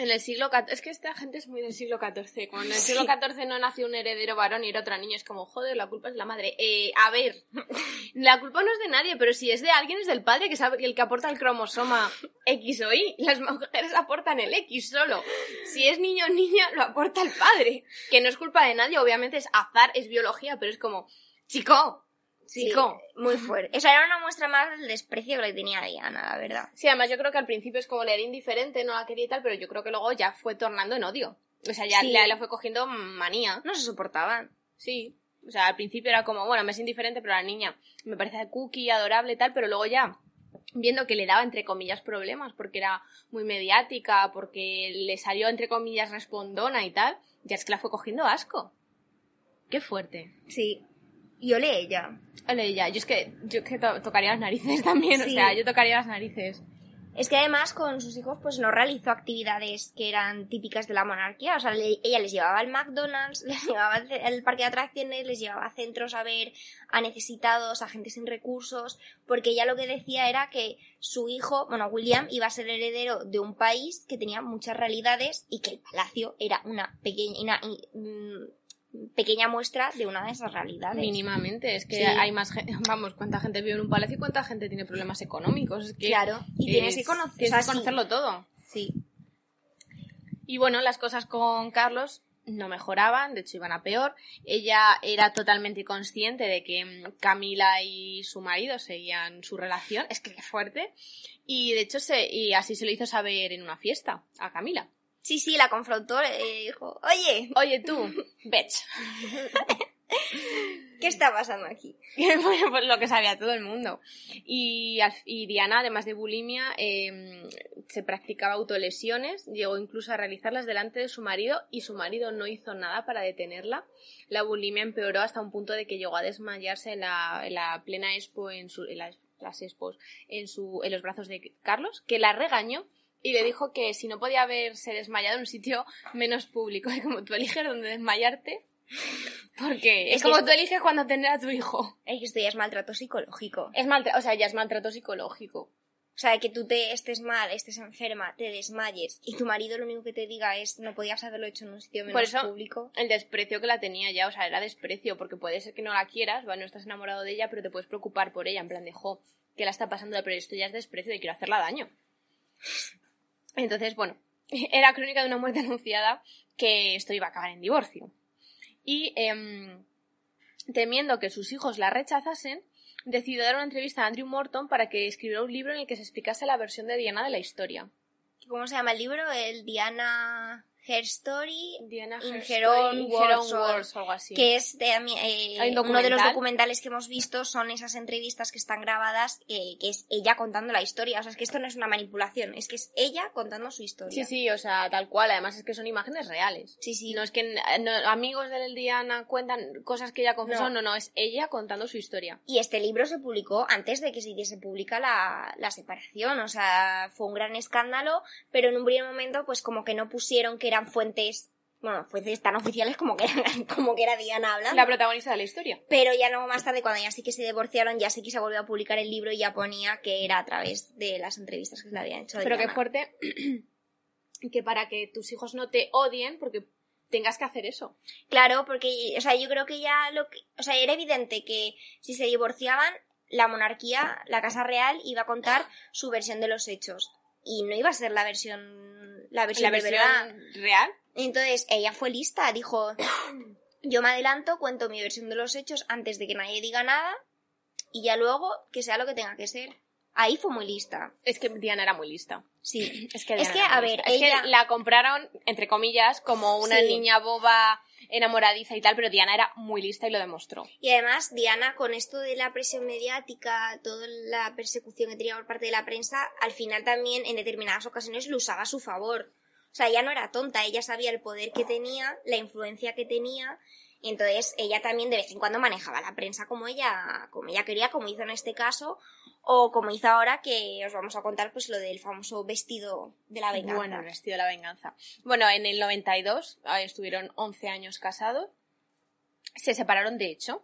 en el siglo XIV, es que esta gente es muy del siglo XIV, cuando en el siglo. XIV no nació un heredero varón y era otra niña, es como, joder, la culpa es de la madre. Eh, a ver, la culpa no es de nadie, pero si es de alguien es del padre que sabe el que aporta el cromosoma X o Y. Las mujeres aportan el X solo. Si es niño o niña, lo aporta el padre. Que no es culpa de nadie, obviamente es azar, es biología, pero es como, chico, chico. muy fuerte. Esa era una muestra más del desprecio que le tenía a Diana, la verdad. Sí, además yo creo que al principio es como le era indiferente, no la quería y tal, pero yo creo que luego ya fue tornando en odio. O sea, ya Sí. le, le fue cogiendo manía. No se soportaban. Sí. O sea, al principio era como, bueno, me es indiferente, pero la niña me parece cookie, adorable y tal, pero luego ya, viendo que le daba, entre comillas, problemas, porque era muy mediática, porque le salió, entre comillas, respondona y tal, ya es que la fue cogiendo asco. Qué fuerte. Sí. Y ole ella. Ole, ya, yo es que, yo es que to- tocaría las narices también, Sí. o sea, yo tocaría las narices. Es que además con sus hijos pues no realizó actividades que eran típicas de la monarquía. O sea, le- ella les llevaba al McDonald's, les llevaba al parque de atracciones, les llevaba a centros a ver a necesitados, a gente sin recursos, porque ella lo que decía era que su hijo, bueno, William, iba a ser heredero de un país que tenía muchas realidades y que el palacio era una pequeña, una, mm, pequeña muestra de una de esas realidades. Mínimamente, es que Sí. hay más gente, vamos, cuánta gente vive en un palacio y cuánta gente tiene problemas económicos. Es que Claro, y tienes que es- conocer- tienes o sea, que sí. conocerlo todo. Sí. Y bueno, las cosas con Carlos no mejoraban, de hecho iban a peor. Ella era totalmente consciente de que mm, Camila y su marido seguían su relación, es que qué fuerte. Y de hecho, se, y así se lo hizo saber en una fiesta a Camila. Sí, sí, la confrontó, dijo, oye, Oye tú, bitch. ¿qué está pasando aquí? Pues, lo que sabía todo el mundo. Y, y Diana, además de bulimia, eh, se practicaba autolesiones, llegó incluso a realizarlas delante de su marido y su marido no hizo nada para detenerla. La bulimia empeoró hasta un punto de que llegó a desmayarse en la, en la plena expo, en, su, en las, las expos, en, su, en los brazos de Carlos, que la regañó y le dijo que si no podía haberse desmayado en un sitio menos público, y como tú eliges dónde desmayarte, porque es, como es- tú eliges cuando tener a tu hijo. Es que esto ya es maltrato psicológico. Es maltrato, o sea, ya es maltrato psicológico. O sea, que tú te estés mal, estés enferma, te desmayes y tu marido lo único que te diga es no podías haberlo hecho en un sitio menos Por eso- público. El desprecio que la tenía ya, o sea, era desprecio, porque puede ser que no la quieras, bueno, no estás enamorado de ella, pero te puedes preocupar por ella, en plan de, jo, que la está pasando, pero esto ya es desprecio y quiero hacerla daño. Entonces, bueno, era crónica de una muerte anunciada que esto iba a acabar en divorcio. Y em, temiendo que sus hijos la rechazasen, decidió dar una entrevista a Andrew Morton para que escribiera un libro en el que se explicase la versión de Diana de la historia. ¿Cómo se llama el libro? El Diana Her Story, Diana In Her Her Story, Own In Her Words, Own o- Words, o algo así. que es de, eh, uno de los documental. documentales que hemos visto son esas entrevistas que están grabadas, eh, que es ella contando la historia. O sea, es que esto no es una manipulación, es que es ella contando su historia. Sí, sí, o sea, tal cual. Además es que son imágenes reales. Sí, sí. No es que no, amigos de Diana cuentan cosas que ella confesó, No. no. no, es ella contando su historia. Y este libro se publicó antes de que se hiciese pública la, la separación, o sea, fue un gran escándalo, pero en un primer momento pues como que no pusieron que eran fuentes, bueno, fuentes tan oficiales como que era, como que era Diana hablando. La protagonista de la historia. Pero ya no más tarde, cuando ya sí que se divorciaron, ya sí que se volvió a publicar el libro y ya ponía que era a través de las entrevistas que se le habían hecho. a Pero qué Diana. fuerte que para que tus hijos no te odien, porque tengas que hacer eso. Claro, porque, o sea, yo creo que ya lo que, o sea, era evidente que si se divorciaban, la monarquía, la Casa Real, iba a contar su versión de los hechos. Y no iba a ser la versión, la versión, La de verdad. real. Entonces, ella fue lista, dijo, yo me adelanto, cuento mi versión de los hechos antes de que nadie diga nada, y ya luego que sea lo que tenga que ser. Ahí fue muy lista. Es que Diana era muy lista. Sí. Es que, Es que, a ver. Es ella- que la compraron, entre comillas, como una Sí. niña boba, enamoradiza y tal, pero Diana era muy lista y lo demostró. Y además, Diana, con esto de la presión mediática, toda la persecución que tenía por parte de la prensa, al final también en determinadas ocasiones lo usaba a su favor. O sea, ella no era tonta, ella sabía el poder que tenía, la influencia que tenía, y entonces ella también de vez en cuando manejaba la prensa como ella, como ella quería, como hizo en este caso, o como hizo ahora que os vamos a contar pues lo del famoso vestido de la venganza. Bueno, el vestido de la venganza. Bueno, en el 92 ah, estuvieron 11 años casados. Se separaron, de hecho.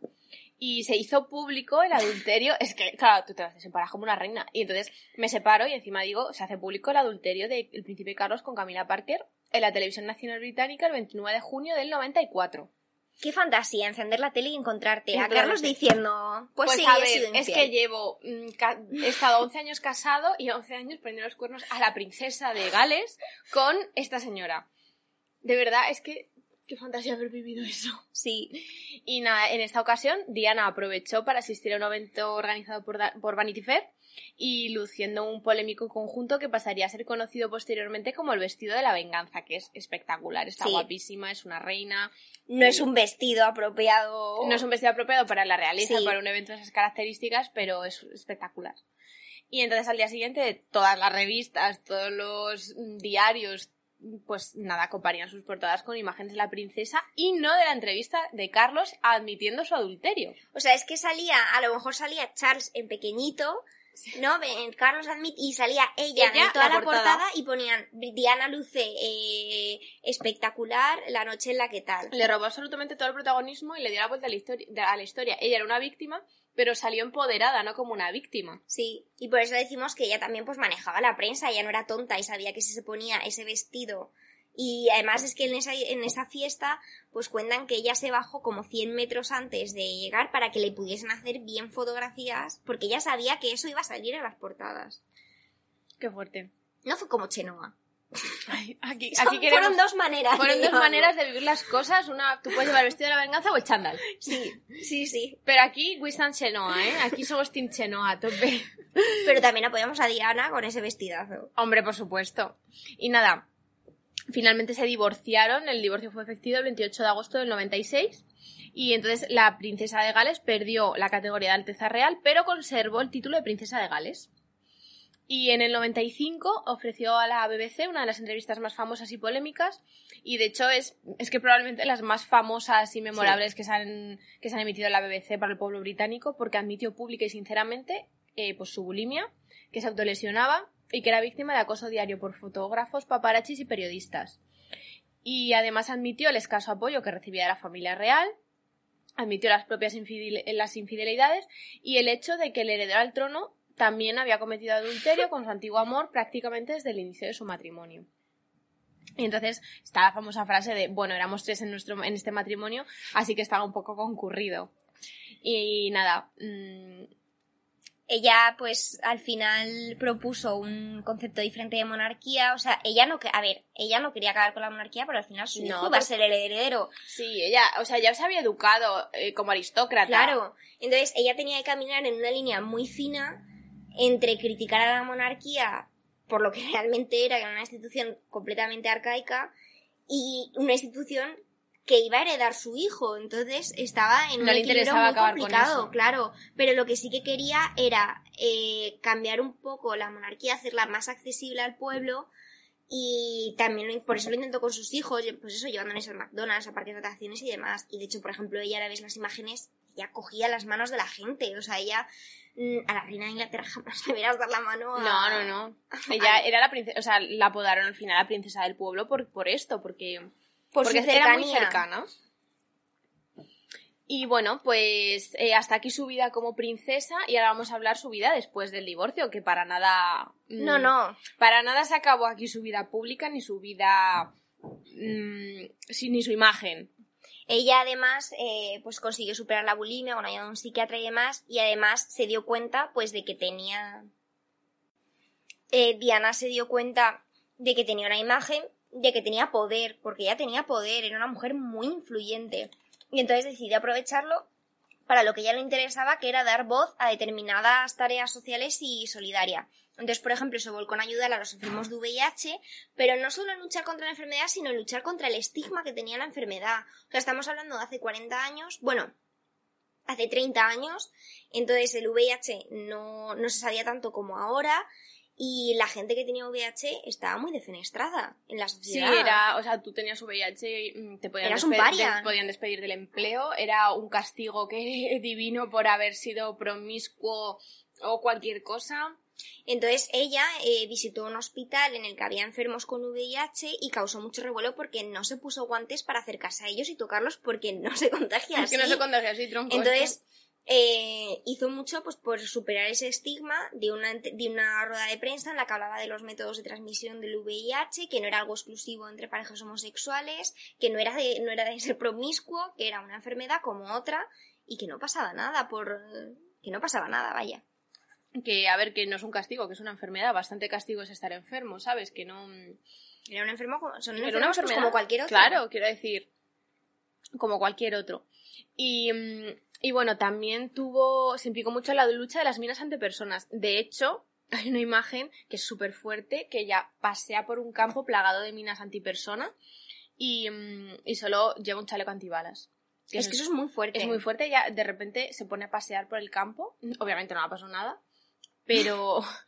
Y se hizo público el adulterio. Es que, claro, tú te vas a separar como una reina. Y entonces me separo y encima digo, se hace público el adulterio del príncipe Carlos con Camila Parker en la televisión nacional británica el 29 de junio del 94. Qué fantasía encender la tele y encontrarte a. Carlos diciendo, pues, sí, a he ver, sido es que llevo, mm, he estado 11 años casado y 11 años poniendo los cuernos a la princesa de Gales con esta señora. De verdad, es que Qué fantasía haber vivido eso. Sí. Y nada, en esta ocasión Diana aprovechó para asistir a un evento organizado por, Da- por Vanity Fair y luciendo un polémico conjunto que pasaría a ser conocido posteriormente como el vestido de la venganza, que es espectacular, está Sí. guapísima, es una reina, No es un vestido apropiado. no es un vestido apropiado para la realeza, Sí. para un evento de esas características, pero es espectacular. Y entonces al día siguiente todas las revistas, todos los diarios, pues nada, comparían sus portadas con imágenes de la princesa y no de la entrevista de Carlos admitiendo su adulterio. O sea, es que salía, a lo mejor salía Charles en pequeñito, ¿no? En Carlos Admit y salía ella, Ella, en toda la la, portada. portada. y ponían Diana Luce eh, espectacular, la noche en la que tal. Le robó absolutamente todo el protagonismo y le dio la vuelta a la, histori- a la historia. Ella era una víctima, pero salió empoderada, no como una víctima. Sí, y por eso decimos que ella también pues manejaba la prensa, ella no era tonta y sabía que si se ponía ese vestido y además es que en esa, en esa fiesta pues cuentan que ella se bajó como 100 metros antes de llegar para que le pudiesen hacer bien fotografías porque ella sabía que eso iba a salir en las portadas. Qué fuerte. No fue como Chenoa. Ay, aquí, aquí queremos... Fueron dos maneras. Fueron de dos maneras de vivir las cosas. Una, tú puedes llevar el vestido de la venganza o el chándal. Sí, sí, sí. Pero aquí, Wisdom Chenoa, ¿eh? Aquí somos Team Chenoa, a tope. Pero también apoyamos a Diana con ese vestidazo. Hombre, por supuesto. Y nada, finalmente se divorciaron. El divorcio fue efectivo el 28 de agosto del 96. Y entonces la princesa de Gales perdió la categoría de Alteza Real, pero conservó el título de princesa de Gales. Y en el 95 ofreció a la BBC una de las entrevistas más famosas y polémicas. Y de hecho es, es que probablemente las más famosas y memorables que, se han, que se han emitido en la BBC para el pueblo británico, porque admitió pública y sinceramente eh, pues su bulimia, que se autolesionaba y que era víctima de acoso diario por fotógrafos, paparachis y periodistas. Y además admitió el escaso apoyo que recibía de la familia real, admitió las propias infidel- las infidelidades y el hecho de que el heredero al trono también había cometido adulterio con su antiguo amor prácticamente desde el inicio de su matrimonio. Y entonces está la famosa frase de, bueno, éramos tres en, nuestro, en este matrimonio, así que estaba un poco concurrido. Y nada, mm, ella pues al final propuso un concepto diferente de monarquía, o sea, ella no a ver, ella no quería acabar con la monarquía, pero al final su No, hijo iba a pero- ser el heredero. sí, ella, o sea, ya se había educado eh, como aristócrata. Claro. Entonces, ella tenía que caminar en una línea muy fina entre criticar a la monarquía por lo que realmente era, que era una institución completamente arcaica, y una institución que iba a heredar su hijo. Entonces estaba en No un equilibrio muy complicado, claro. Pero lo que sí que quería era eh, cambiar un poco la monarquía, hacerla más accesible al pueblo. Y también por eso lo intentó con sus hijos, pues eso, llevándoles al McDonald's, a parques de atracciones y demás. Y de hecho, por ejemplo, ella ahora ves las imágenes, ella cogía las manos de la gente. O sea, ella a la reina de Inglaterra jamás le dar la mano a... No, no, no. Ella era la princesa, o sea, la apodaron al final la princesa del pueblo por, por esto, porque, Por porque era muy cercana. Y bueno, pues eh, hasta aquí su vida como princesa y ahora vamos a hablar su vida después del divorcio, que para nada... mm, No, no. Para nada se acabó aquí su vida pública ni su vida... mm, sí, ni su imagen. Ella además eh, pues consiguió superar la bulimia con ayuda de un psiquiatra y demás y además se dio cuenta pues de que tenía eh, Diana se dio cuenta de que tenía una imagen de que tenía poder porque ella tenía poder era una mujer muy influyente. Y entonces decidió aprovecharlo para lo que a ella le interesaba que era dar voz a determinadas tareas sociales y solidaria entonces por ejemplo se volcó en ayudar a los enfermos de VIH pero no solo en luchar contra la enfermedad sino en luchar contra el estigma que tenía la enfermedad o sea, estamos hablando de hace 40 años, bueno, hace 30 años, entonces el VIH no, no se sabía tanto como ahora y la gente que tenía VIH estaba muy defenestrada en la Sí, sociedad. era, o sea, tú tenías VIH, mm, te podían, Eras un despe- paria. des- podían despedir del empleo, era un castigo que divino por haber sido promiscuo o cualquier cosa. Entonces ella eh, visitó un hospital en el que había enfermos con VIH y causó mucho revuelo porque no se puso guantes para acercarse a ellos y tocarlos porque no se contagia Es que no así. se contagia así, tronco. Entonces, eh, hizo mucho pues por superar ese estigma de una, de una rueda de prensa en la que hablaba de los métodos de transmisión del VIH, que no era algo exclusivo entre parejas homosexuales, que no era de, no era de ser promiscuo, que era una enfermedad como otra, y que no pasaba nada por que no pasaba nada, vaya. Que, a ver, que no es un castigo, que es una enfermedad, bastante castigo es estar enfermo, ¿sabes? Que no... Era un enfermo como, son Era una pues, enfermedad como cualquier otro. Claro, quiero decir, como cualquier otro. Y, mm, y bueno, también tuvo, se implicó mucho en la lucha de las minas ante personas. De hecho, hay una imagen que es súper fuerte, que ella pasea por un campo plagado de minas antipersona y, mm, y solo lleva un chaleco antibalas. Es que eso es muy fuerte. Es muy fuerte, ya de repente se pone a pasear por el campo. Obviamente no le ha pasado nada, pero...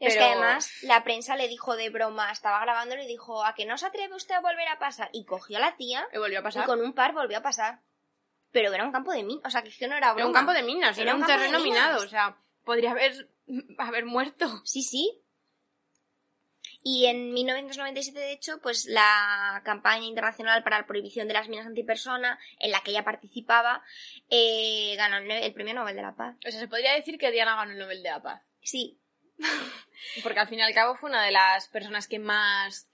Es que además la prensa le dijo de broma, estaba grabándolo y dijo, ¿a que no se atreve usted a volver a pasar? Y cogió a la tía Y volvió a y pasar. con un par volvió a pasar. Pero era un campo de mí, o sea, que no era broma. Era un campo de minas, Era era, un terreno minas. minado, o sea, podría haber, haber muerto. Sí, sí. Y en 1997, de hecho, pues la campaña internacional para la prohibición de las minas antipersona, en la que ella participaba, eh, ganó el, el premio Nobel de la Paz. O sea, se podría decir que Diana ganó el Nobel de la Paz. Sí. Porque al fin y al cabo fue una de las personas que más...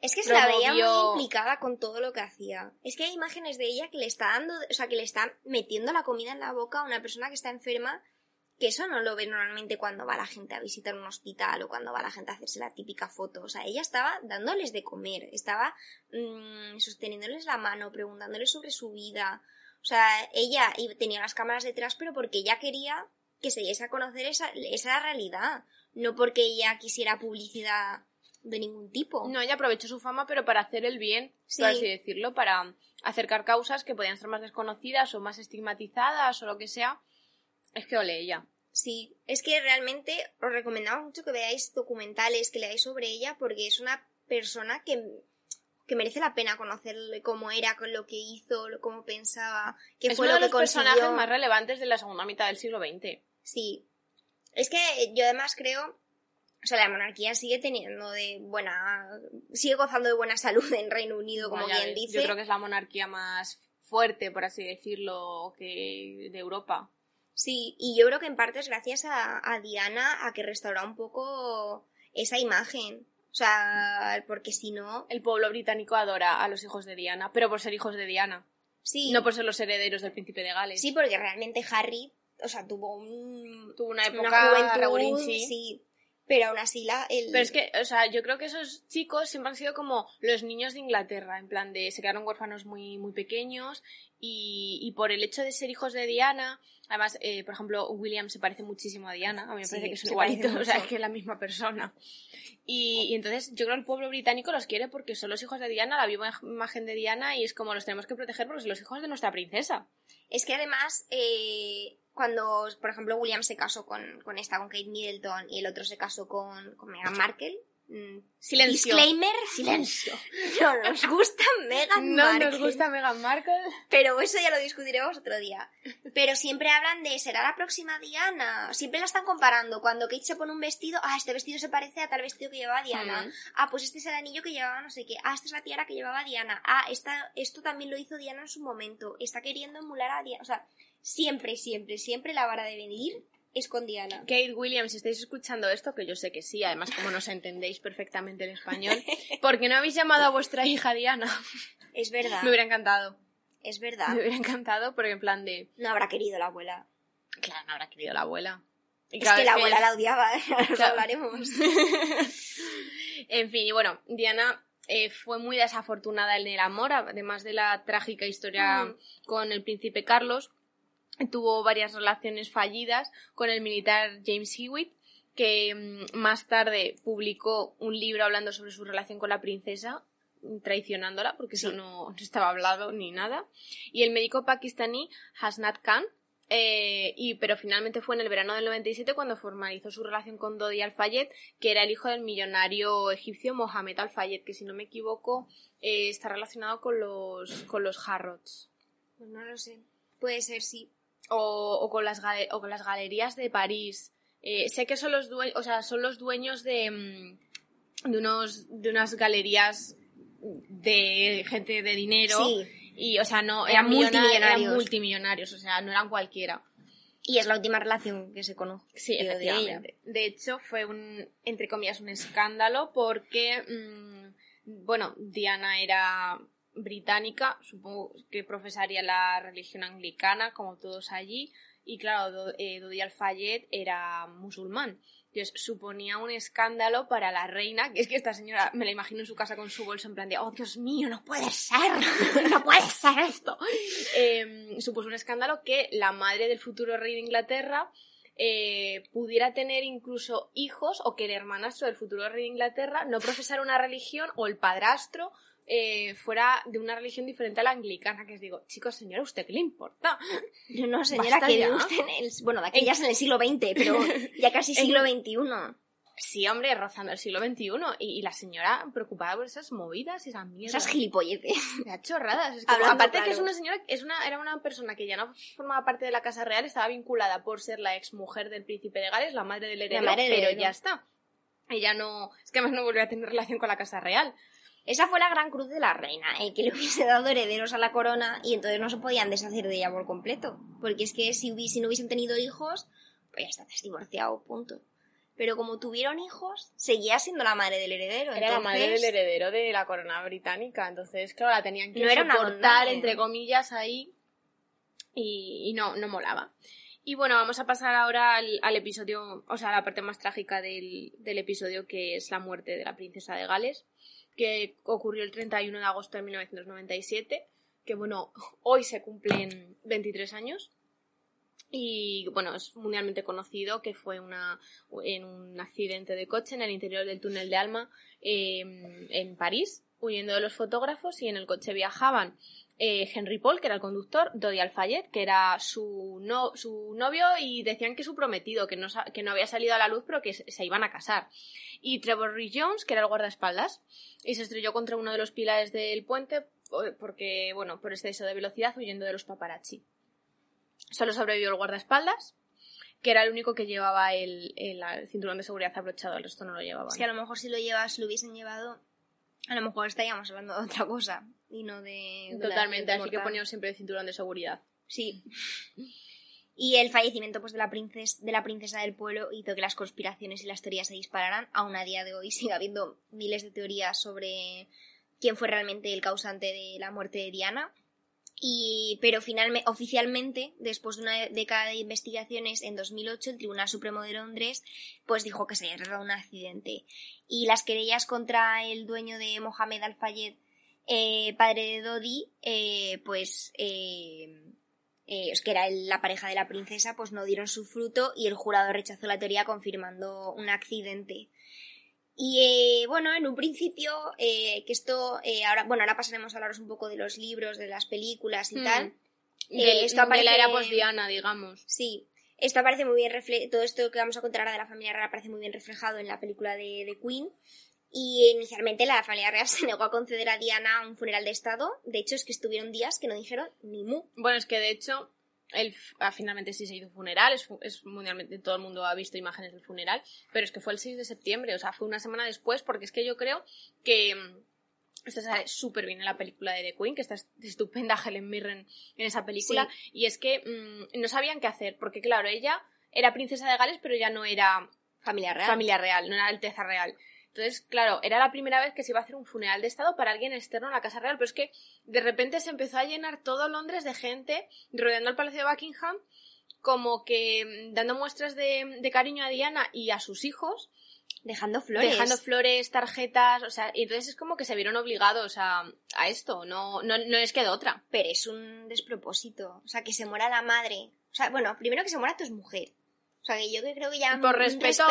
Es que se la veía muy implicada con todo lo que hacía. Es que hay imágenes de ella que le está dando, o sea, que le está metiendo la comida en la boca a una persona que está enferma, que eso no lo ve normalmente cuando va la gente a visitar un hospital o cuando va la gente a hacerse la típica foto. O sea, ella estaba dándoles de comer, estaba mm, sosteniéndoles la mano, preguntándoles sobre su vida. O sea, ella tenía las cámaras detrás, pero porque ella quería que se diese a conocer esa, esa realidad, no porque ella quisiera publicidad de ningún tipo. No, ella aprovechó su fama, pero para hacer el bien, Sí. por así decirlo, para acercar causas que podían ser más desconocidas o más estigmatizadas o lo que sea. Es que ole ella. Sí, es que realmente os recomendamos mucho que veáis documentales, que leáis sobre ella, porque es una persona que, que merece la pena conocerle cómo era, con lo que hizo, lo- cómo pensaba, qué es fue uno lo de que los consiguió. personajes más relevantes de la segunda mitad del siglo XX. Sí. Es que yo además creo, o sea, la monarquía sigue teniendo de buena, sigue gozando de buena salud en Reino Unido, como bien dice. Yo creo que es la monarquía más fuerte, por así decirlo, que de Europa. Sí, y yo creo que en parte es gracias a, a Diana a que restauró un poco esa imagen. O sea, porque si no, El pueblo británico adora a los hijos de Diana, pero por ser hijos de Diana, sí. no por ser los herederos del príncipe de Gales. Sí, porque realmente Harry, o sea, tuvo un, Tuvo una una época juventud, regulinchi. sí, pero aún así la, el... Pero es que, o sea, yo creo que esos chicos siempre han sido como los niños de Inglaterra, en plan de se quedaron huérfanos muy, muy pequeños y, y por el hecho de ser hijos de Diana, además, eh, por ejemplo, William se parece muchísimo a Diana, a mí me Sí, parece que son igualitos, o sea, es que es la misma persona. Y, y entonces yo creo que el pueblo británico los quiere porque son los hijos de Diana, la viva imagen de Diana y es como los tenemos que proteger porque son los hijos de nuestra princesa. Es que además, eh, cuando, por ejemplo, William se casó con, con esta, con Kate Middleton, y el otro se casó con, con Meghan Markle, mm, Silencio. disclaimer, silencio. No nos gusta Meghan No Markle. nos gusta Meghan Markle. Pero eso ya lo discutiremos otro día. Pero siempre hablan de será la próxima Diana. Siempre la están comparando. Cuando Kate se pone un vestido, ah, este vestido se parece a tal vestido que llevaba Diana. Mm. Ah, pues este es el anillo que llevaba no sé qué. Ah, esta es la tiara que llevaba Diana. Ah, esta, esto también lo hizo Diana en su momento. Está queriendo emular a Diana. O sea, siempre, siempre, siempre la vara de venir es con Diana. Kate Williams, si estáis escuchando esto, que yo sé que sí, además como nos entendéis perfectamente el español, ¿por qué no habéis llamado a vuestra hija Diana? Es verdad. Me hubiera encantado. Es verdad. Me hubiera encantado porque en plan de... No habrá querido la abuela. Claro, no habrá querido la abuela. Y Es que la abuela la odiaba. Claro. hablaremos. en fin, y bueno, Diana eh, fue muy desafortunada en el amor, además de la trágica historia Mm. con el príncipe Carlos. Tuvo varias relaciones fallidas con el militar James Hewitt, que mm, más tarde publicó un libro hablando sobre su relación con la princesa, traicionándola, porque eso no, no estaba hablado ni nada. Y el médico pakistaní Hasnat Khan, eh, y, pero finalmente fue en el verano del 97 cuando formalizó su relación con Dodi Al-Fayed, que era el hijo del millonario egipcio Mohamed Al-Fayed, que si no me equivoco eh, está relacionado con los, con los Harrods. Pues no lo sé. Puede ser, sí. O, o con las o con las galerías de París. Eh, sé que son los, due- o sea, son los dueños de, mm, de, unos, de unas galerías de gente de dinero. Sí. Y, o sea, no, Eran eran, millona- multimillonarios. eran multimillonarios, o sea, no eran cualquiera. Y es la última relación que se conoce. Sí, efectivamente. De, hecho, fue un, entre comillas, un escándalo porque, mm, bueno, Diana era británica, supongo que profesaría la religión anglicana, como todos allí, y claro, eh, Dodi Al-Fayed era musulmán. Entonces, suponía un escándalo para la reina, que es que esta señora me la imagino en su casa con su bolso en plan de, oh Dios mío, no puede ser, no puede ser esto. Em, supuso un escándalo que la madre del futuro rey de Inglaterra eh, pudiera tener incluso hijos o que el hermanastro del futuro rey de Inglaterra no profesara una religión o el padrastro eh, fuera de una religión diferente a la anglicana, que os digo, chicos, señora, ¿usted qué le importa? No, no, señora, que vive usted en el, bueno, de aquellas en el siglo XX, pero ya casi siglo XXI. Sí, hombre, rozando el siglo XXI. Y, y la señora preocupada por esas movidas y esas mierdas. Esas gilipolletes. Esas chorradas. Es que, Hablando aparte que es una señora, es una, era una persona que ya no formaba parte de la Casa Real, estaba vinculada por ser la ex mujer del príncipe de Gales, la madre del heredero, madre del pero heredero. ya está. Ella no, es que además no volvió a tener relación con la Casa Real. Esa fue la gran cruz de la reina, eh, que le hubiese dado herederos a la corona y entonces no se podían deshacer de ella por completo. Porque es que si, hubi- si no hubiesen tenido hijos, pues ya está, te has divorciado, punto. Pero como tuvieron hijos, seguía siendo la madre del heredero. Era la madre del heredero de la corona británica, entonces, claro, la tenían que No entre comillas, ahí, y, y no, no molaba. Y bueno, vamos a pasar ahora al, al episodio, o sea, a la parte más trágica del, del episodio, que es la muerte de la princesa de Gales, que ocurrió el 31 de agosto de 1997, que bueno, hoy se cumplen 23 años. Y bueno, es mundialmente conocido que fue una, en un accidente de coche en el interior del túnel de Alma eh, en París, huyendo de los fotógrafos, y en el coche viajaban eh, Henry Paul, que era el conductor, Dodi Alfayet, que era su, no, su novio y decían que su prometido, que no, que no había salido a la luz, pero que se, iban a casar. Y Trevor Rhys Jones, que era el guardaespaldas, y se estrelló contra uno de los pilares del puente por- porque, bueno, por exceso de velocidad huyendo de los paparazzi. Solo sobrevivió el guardaespaldas, que era el único que llevaba el, el- el cinturón de seguridad abrochado, el resto no lo llevaban. Es que a lo mejor si lo llevas, lo hubiesen llevado, a lo mejor estaríamos hablando de otra cosa y no de... Totalmente, así que poníamos siempre el cinturón de seguridad. Sí. Y el fallecimiento pues, de, la princes- de la princesa del pueblo hizo que las conspiraciones y las teorías se dispararan. Aún a día de hoy sigue habiendo miles de teorías sobre quién fue realmente el causante de la muerte de Diana. Y, pero finalmente, oficialmente, después de una década de investigaciones, en 2008 el Tribunal Supremo de Londres pues dijo que se de un accidente. Y las querellas contra el dueño de Mohamed Al-Fayed, eh, padre de Dodi, eh, pues eh, eh, que era la pareja de la princesa, pues no dieron su fruto y el jurado rechazó la teoría confirmando un accidente. Y eh, bueno, en un principio, eh, que esto, eh, ahora, bueno, ahora pasaremos a hablaros un poco de los libros, de las películas y Hmm. tal. De, Eh, esto de la era aparece- posdiana, digamos. Sí, esto aparece muy bien refle todo esto que vamos a contar ahora de la familia real aparece muy bien reflejado en la película de, de Queen. Y inicialmente la familia real se negó a conceder a Diana un funeral de estado. De hecho, es que estuvieron días que no dijeron ni mu. Bueno, es que de hecho, el, ah, finalmente sí se hizo un funeral, es, es mundialmente, todo el mundo ha visto imágenes del funeral, pero es que fue el 6 de septiembre, o sea, fue una semana después, porque es que yo creo que mm, esto sale súper bien en la película de The Queen, que está est- estupenda Helen Mirren en esa película, y es que mm, no sabían qué hacer, porque claro, ella era princesa de Gales, pero ya no era Familia real. familia real, no era Alteza Real. Entonces, claro, era la primera vez que se iba a hacer un funeral de Estado para alguien externo a la Casa Real, pero es que de repente se empezó a llenar todo Londres de gente rodeando el Palacio de Buckingham, como que mm, dando muestras de, de cariño a Diana y a sus hijos, Dejando flores. dejando flores, tarjetas, o sea, y entonces es como que se vieron obligados a, a esto, no, no, no les quedó otra. Pero es un despropósito. O sea, que se muera la madre. O sea, bueno, primero que se muera tu mujer. O sea, que yo creo que ya Por respeto,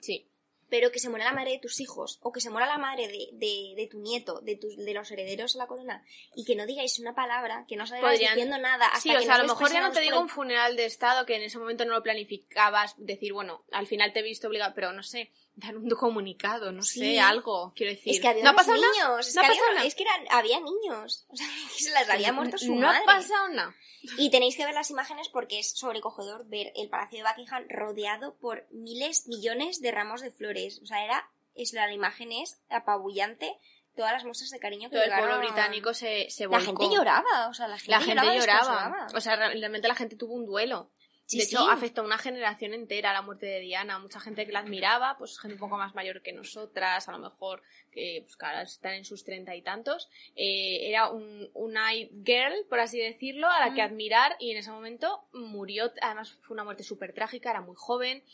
sí. Pero que se muera la madre de tus hijos, o que se muera la madre de, de, de tu nieto, de, tus, de los herederos a la corona, y que no digáis una palabra, que no Podrían- diciendo nada. Hasta Sí, que o sea, a lo os mejor ya no te digo un funeral de Estado que en ese momento no lo planificabas, decir, bueno, al final te he visto obligado, pero no sé, dar un comunicado, no Sí. sé, algo, quiero decir. Es que había ¿No ha pasado nada? niños, es ¿No que, ha había, nada? es que eran, había niños, o sea, se las había muerto su no madre. ha pasado nada. Y tenéis que ver las imágenes porque es sobrecogedor ver el Palacio de Buckingham rodeado por miles, millones de ramos de flores. O sea, era, es, la imagen es apabullante, todas las muestras de cariño que Todo el pueblo llegaron- británico se, se La volcó. gente lloraba, o sea, la gente La gente lloraba. O sea, realmente la gente tuvo un duelo. Sí, de hecho, sí. afectó a una generación entera la muerte de Diana. Mucha gente que la admiraba, pues gente un poco más mayor que nosotras, a lo mejor que, pues, que ahora están en sus treinta y tantos. Eh, era un, una girl, por así decirlo, a la que Mm. admirar y en ese momento murió. Además, fue una muerte súper trágica, era muy joven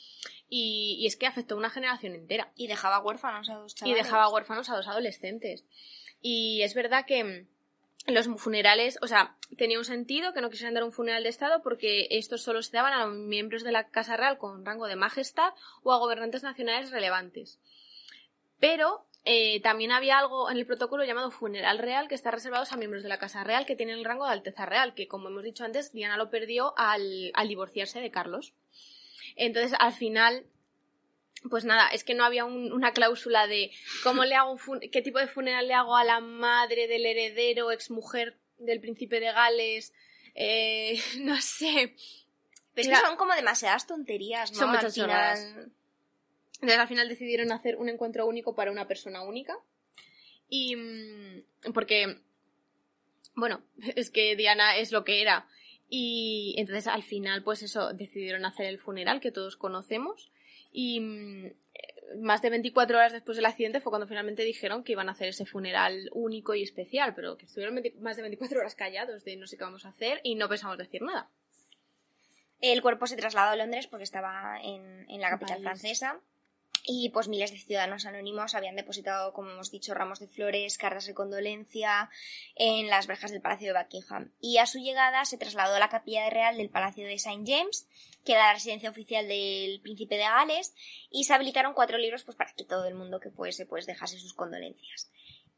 y, y es que afectó a una generación entera Y dejaba huérfanos a dos y chavales. dejaba huérfanos a dos adolescentes. Y es verdad que mm, los funerales, o sea, tenía un sentido que no quisieran dar un funeral de Estado porque estos solo se daban a miembros de la Casa Real con rango de majestad o a gobernantes nacionales relevantes. Pero eh, también había algo en el protocolo llamado funeral real que está reservado a miembros de la Casa Real que tienen el rango de Alteza Real, que como hemos dicho antes, Diana lo perdió al, al divorciarse de Carlos. Entonces, al final, pues nada, es que no había un- una cláusula de cómo le hago qué tipo de funeral le hago a la madre del heredero, exmujer del príncipe de Gales, eh, no sé. Pero es Era- que son como demasiadas tonterías, ¿no? Son Al muchas final- chorradas. Entonces al final decidieron hacer un encuentro único para una persona única. Y mm, porque, bueno, es que Diana es lo que era. Y entonces al final, pues eso, decidieron hacer el funeral que todos conocemos. Y mm, más de 24 horas después del accidente fue cuando finalmente dijeron que iban a hacer ese funeral único y especial, pero que estuvieron 20 más de 24 horas callados de no sé qué vamos a hacer y no pensamos decir nada. El cuerpo se trasladó a Londres porque estaba en, en la capital París. francesa. Y pues miles de ciudadanos anónimos habían depositado, como hemos dicho, ramos de flores, cartas de condolencia en las verjas del Palacio de Buckingham. Y a su llegada se trasladó a la capilla real del Palacio de St. James, que era la residencia oficial del príncipe de Gales, y se habilitaron cuatro libros pues para que todo el mundo que fuese pues dejase sus condolencias.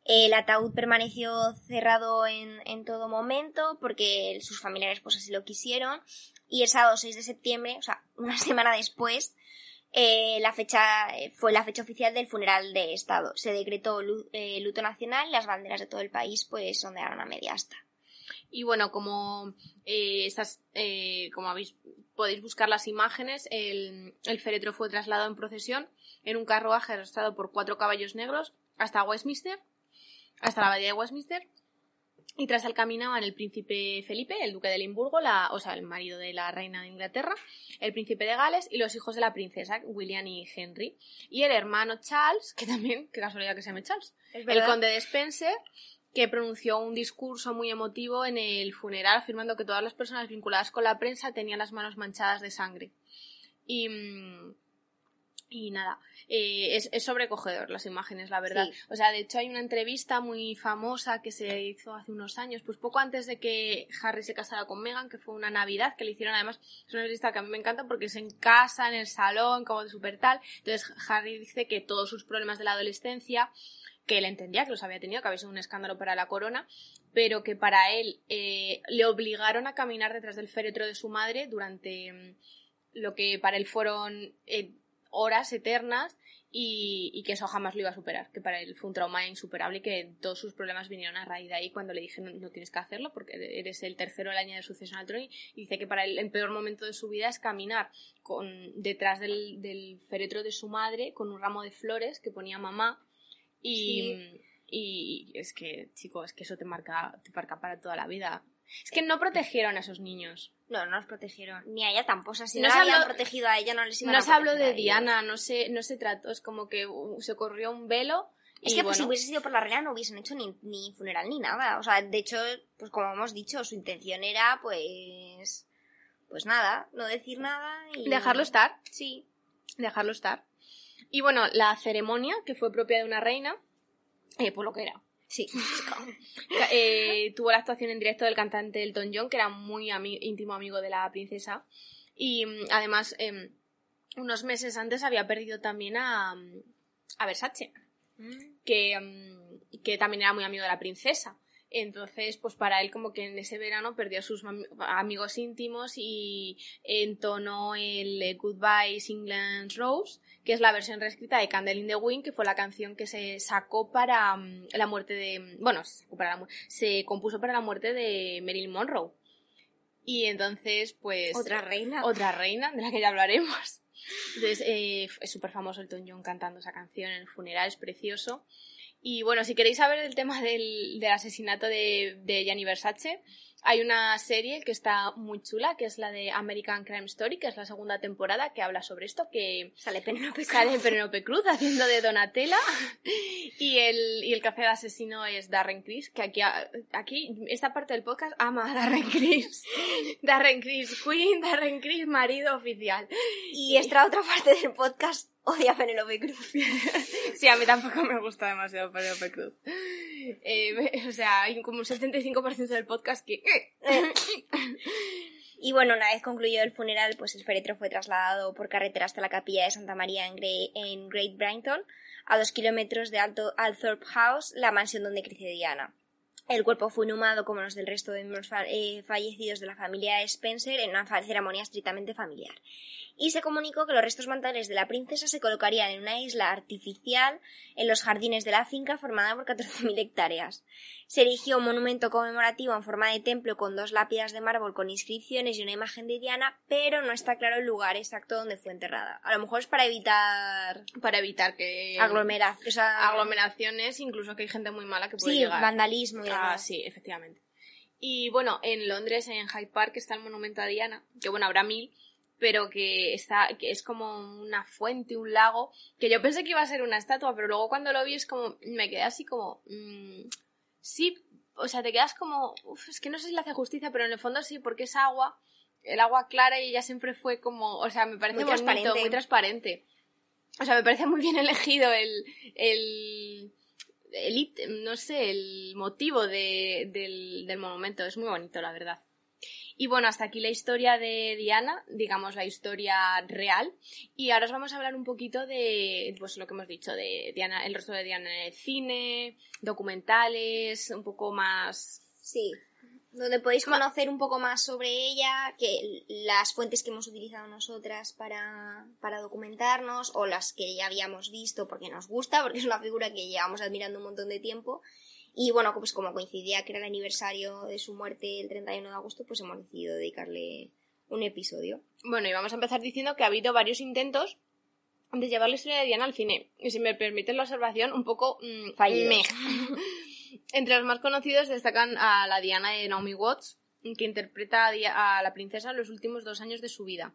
El ataúd permaneció cerrado en, en todo momento porque sus familiares pues así lo quisieron y el sábado 6 de septiembre, o sea, una semana después, eh, la fecha eh, fue la fecha oficial del funeral de Estado. Se decretó eh, luto nacional y las banderas de todo el país pues ondearon a media asta. Y bueno, como eh, estas, eh, como habéis, podéis buscar las imágenes, el, el féretro fue trasladado en procesión en un carruaje arrastrado por cuatro caballos negros hasta Westminster, hasta la abadía de Westminster. Y tras él caminaban el príncipe Felipe, el duque de Limburgo, la, o sea, el marido de la reina de Inglaterra, el príncipe de Gales y los hijos de la princesa, William y Henry. Y el hermano Charles, que también, qué casualidad que se llame Charles, el conde de Spencer, que pronunció un discurso muy emotivo en el funeral afirmando que todas las personas vinculadas con la prensa tenían las manos manchadas de sangre. Y, mm, y nada, eh, es, es sobrecogedor las imágenes, la verdad. Sí. O sea, de hecho hay una entrevista muy famosa que se hizo hace unos años, pues poco antes de que Harry se casara con Meghan, que fue una Navidad, que le hicieron además, es una entrevista que a mí me encanta porque es en casa, en el salón, como de súper tal. Entonces Harry dice que todos sus problemas de la adolescencia que él entendía que los había tenido, que había sido un escándalo para la corona, pero que para él eh, le obligaron a caminar detrás del féretro de su madre durante mm, lo que para él fueron eh, horas eternas y, que eso jamás lo iba a superar, que para él fue un trauma insuperable y que todos sus problemas vinieron a raíz de ahí cuando le dije no, no tienes que hacerlo porque eres el tercero del año de sucesión al trono y dice que para él el peor momento de su vida es caminar con, detrás del, del féretro de su madre con un ramo de flores que ponía mamá y, y es que, chico, es que eso te marca, te marca para toda la vida. Es que no protegieron a esos niños. No, no los protegieron. Ni a ella tampoco. O sea, si No no, se habían habló- protegido a ella, no les iban No a se habló de. Diana, no se, no se trató, es como que uh, se corrió un velo. Es y que pues, si hubiese sido por la reina no hubiesen hecho ni, ni funeral ni nada. O sea, de hecho, pues como hemos dicho, su intención era pues... Pues nada, no decir nada y... dejarlo estar, Sí. dejarlo estar. Y bueno, la ceremonia, que fue propia de una reina, eh, por lo que era. Sí. Eh, tuvo la actuación en directo del cantante Elton John, que era muy ami- íntimo amigo de la princesa. Y mm, además, em, unos meses antes había perdido también a, mm, a Versace, que, mm, que también era muy amigo de la princesa. Entonces, pues para él como que en ese verano perdió a sus amigos íntimos y entonó el eh, Goodbye England Rose, que es la versión reescrita de Candle in the Wind, que fue la canción que se sacó para mm, la muerte de... Bueno, se, sacó para la mu- se compuso para la muerte de Marilyn Monroe. Y entonces, pues... Otra reina. Otra reina, de la que ya hablaremos. Entonces, eh, es súper famoso Elton John cantando esa canción en el funeral, es precioso. Y bueno, si queréis saber el tema del, del asesinato de, de Gianni Versace, hay una serie que está muy chula, que es la de American Crime Story, que es la segunda temporada, que habla sobre esto, que Sale Penélope Cruz. sale Penélope Cruz haciendo de Donatella y el, y el café de asesino es Darren Criss, que aquí, aquí esta parte del podcast ama a Darren Criss. Darren Criss Queen, Darren Criss marido oficial. Y esta otra parte del podcast odia a Penélope Cruz. Sí, a mí tampoco me gusta demasiado Penélope Cruz. Eh, o sea, hay como un 75% del podcast que... Y bueno, una vez concluido el funeral, pues el féretro fue trasladado por carretera hasta la capilla de Santa María en, Gre- en Great Brighton, a dos kilómetros de Alto Althorpe House, la mansión donde crece Diana. El cuerpo fue inhumado como los del resto de miembros fa- eh, fallecidos de la familia Spencer en una ceremonia estrictamente familiar. Y se comunicó que los restos mortales de la princesa se colocarían en una isla artificial en los jardines de la finca formada por 14.000 hectáreas. Se erigió un monumento conmemorativo en forma de templo con dos lápidas de mármol con inscripciones y una imagen de Diana, pero no está claro el lugar exacto donde fue enterrada. A lo mejor es para evitar Para evitar que... o sea, aglomeraciones, incluso que hay gente muy mala que puede sí, llegar. vandalismo y Ah, sí, efectivamente. Y bueno, en Londres, en Hyde Park, está el monumento a Diana, que bueno, habrá mil, pero que está, que es como una fuente, un lago, que yo pensé que iba a ser una estatua, pero luego cuando lo vi es como, me quedé así como, mm, sí, o sea, te quedas como, uf, es que no sé si le hace justicia, pero en el fondo sí, porque es agua, el agua clara y ella siempre fue como, o sea, me parece Muy bonito, transparente. muy transparente. O sea, me parece muy bien elegido el, el, el no sé, el motivo de- del, del monumento. Es muy bonito, la verdad. Y bueno, hasta aquí la historia de Diana, digamos la historia real. Y ahora os vamos a hablar un poquito de, pues lo que hemos dicho, de Diana, el rostro de Diana en el cine, documentales, un poco más... Sí. Donde podéis conocer un poco más sobre ella, que las fuentes que hemos utilizado nosotras para, para documentarnos, o las que ya habíamos visto porque nos gusta, porque es una figura que llevamos admirando un montón de tiempo. Y bueno, pues como coincidía que era el aniversario de su muerte el 31 de agosto, pues hemos decidido dedicarle un episodio. Bueno, y vamos a empezar diciendo que ha habido varios intentos de llevar la historia de Diana al cine. Y si me permiten la observación, un poco mm, Fallidos. meh. Entre los más conocidos destacan a la Diana de Naomi Watts, que interpreta a, Di- a la princesa en los últimos dos años de su vida.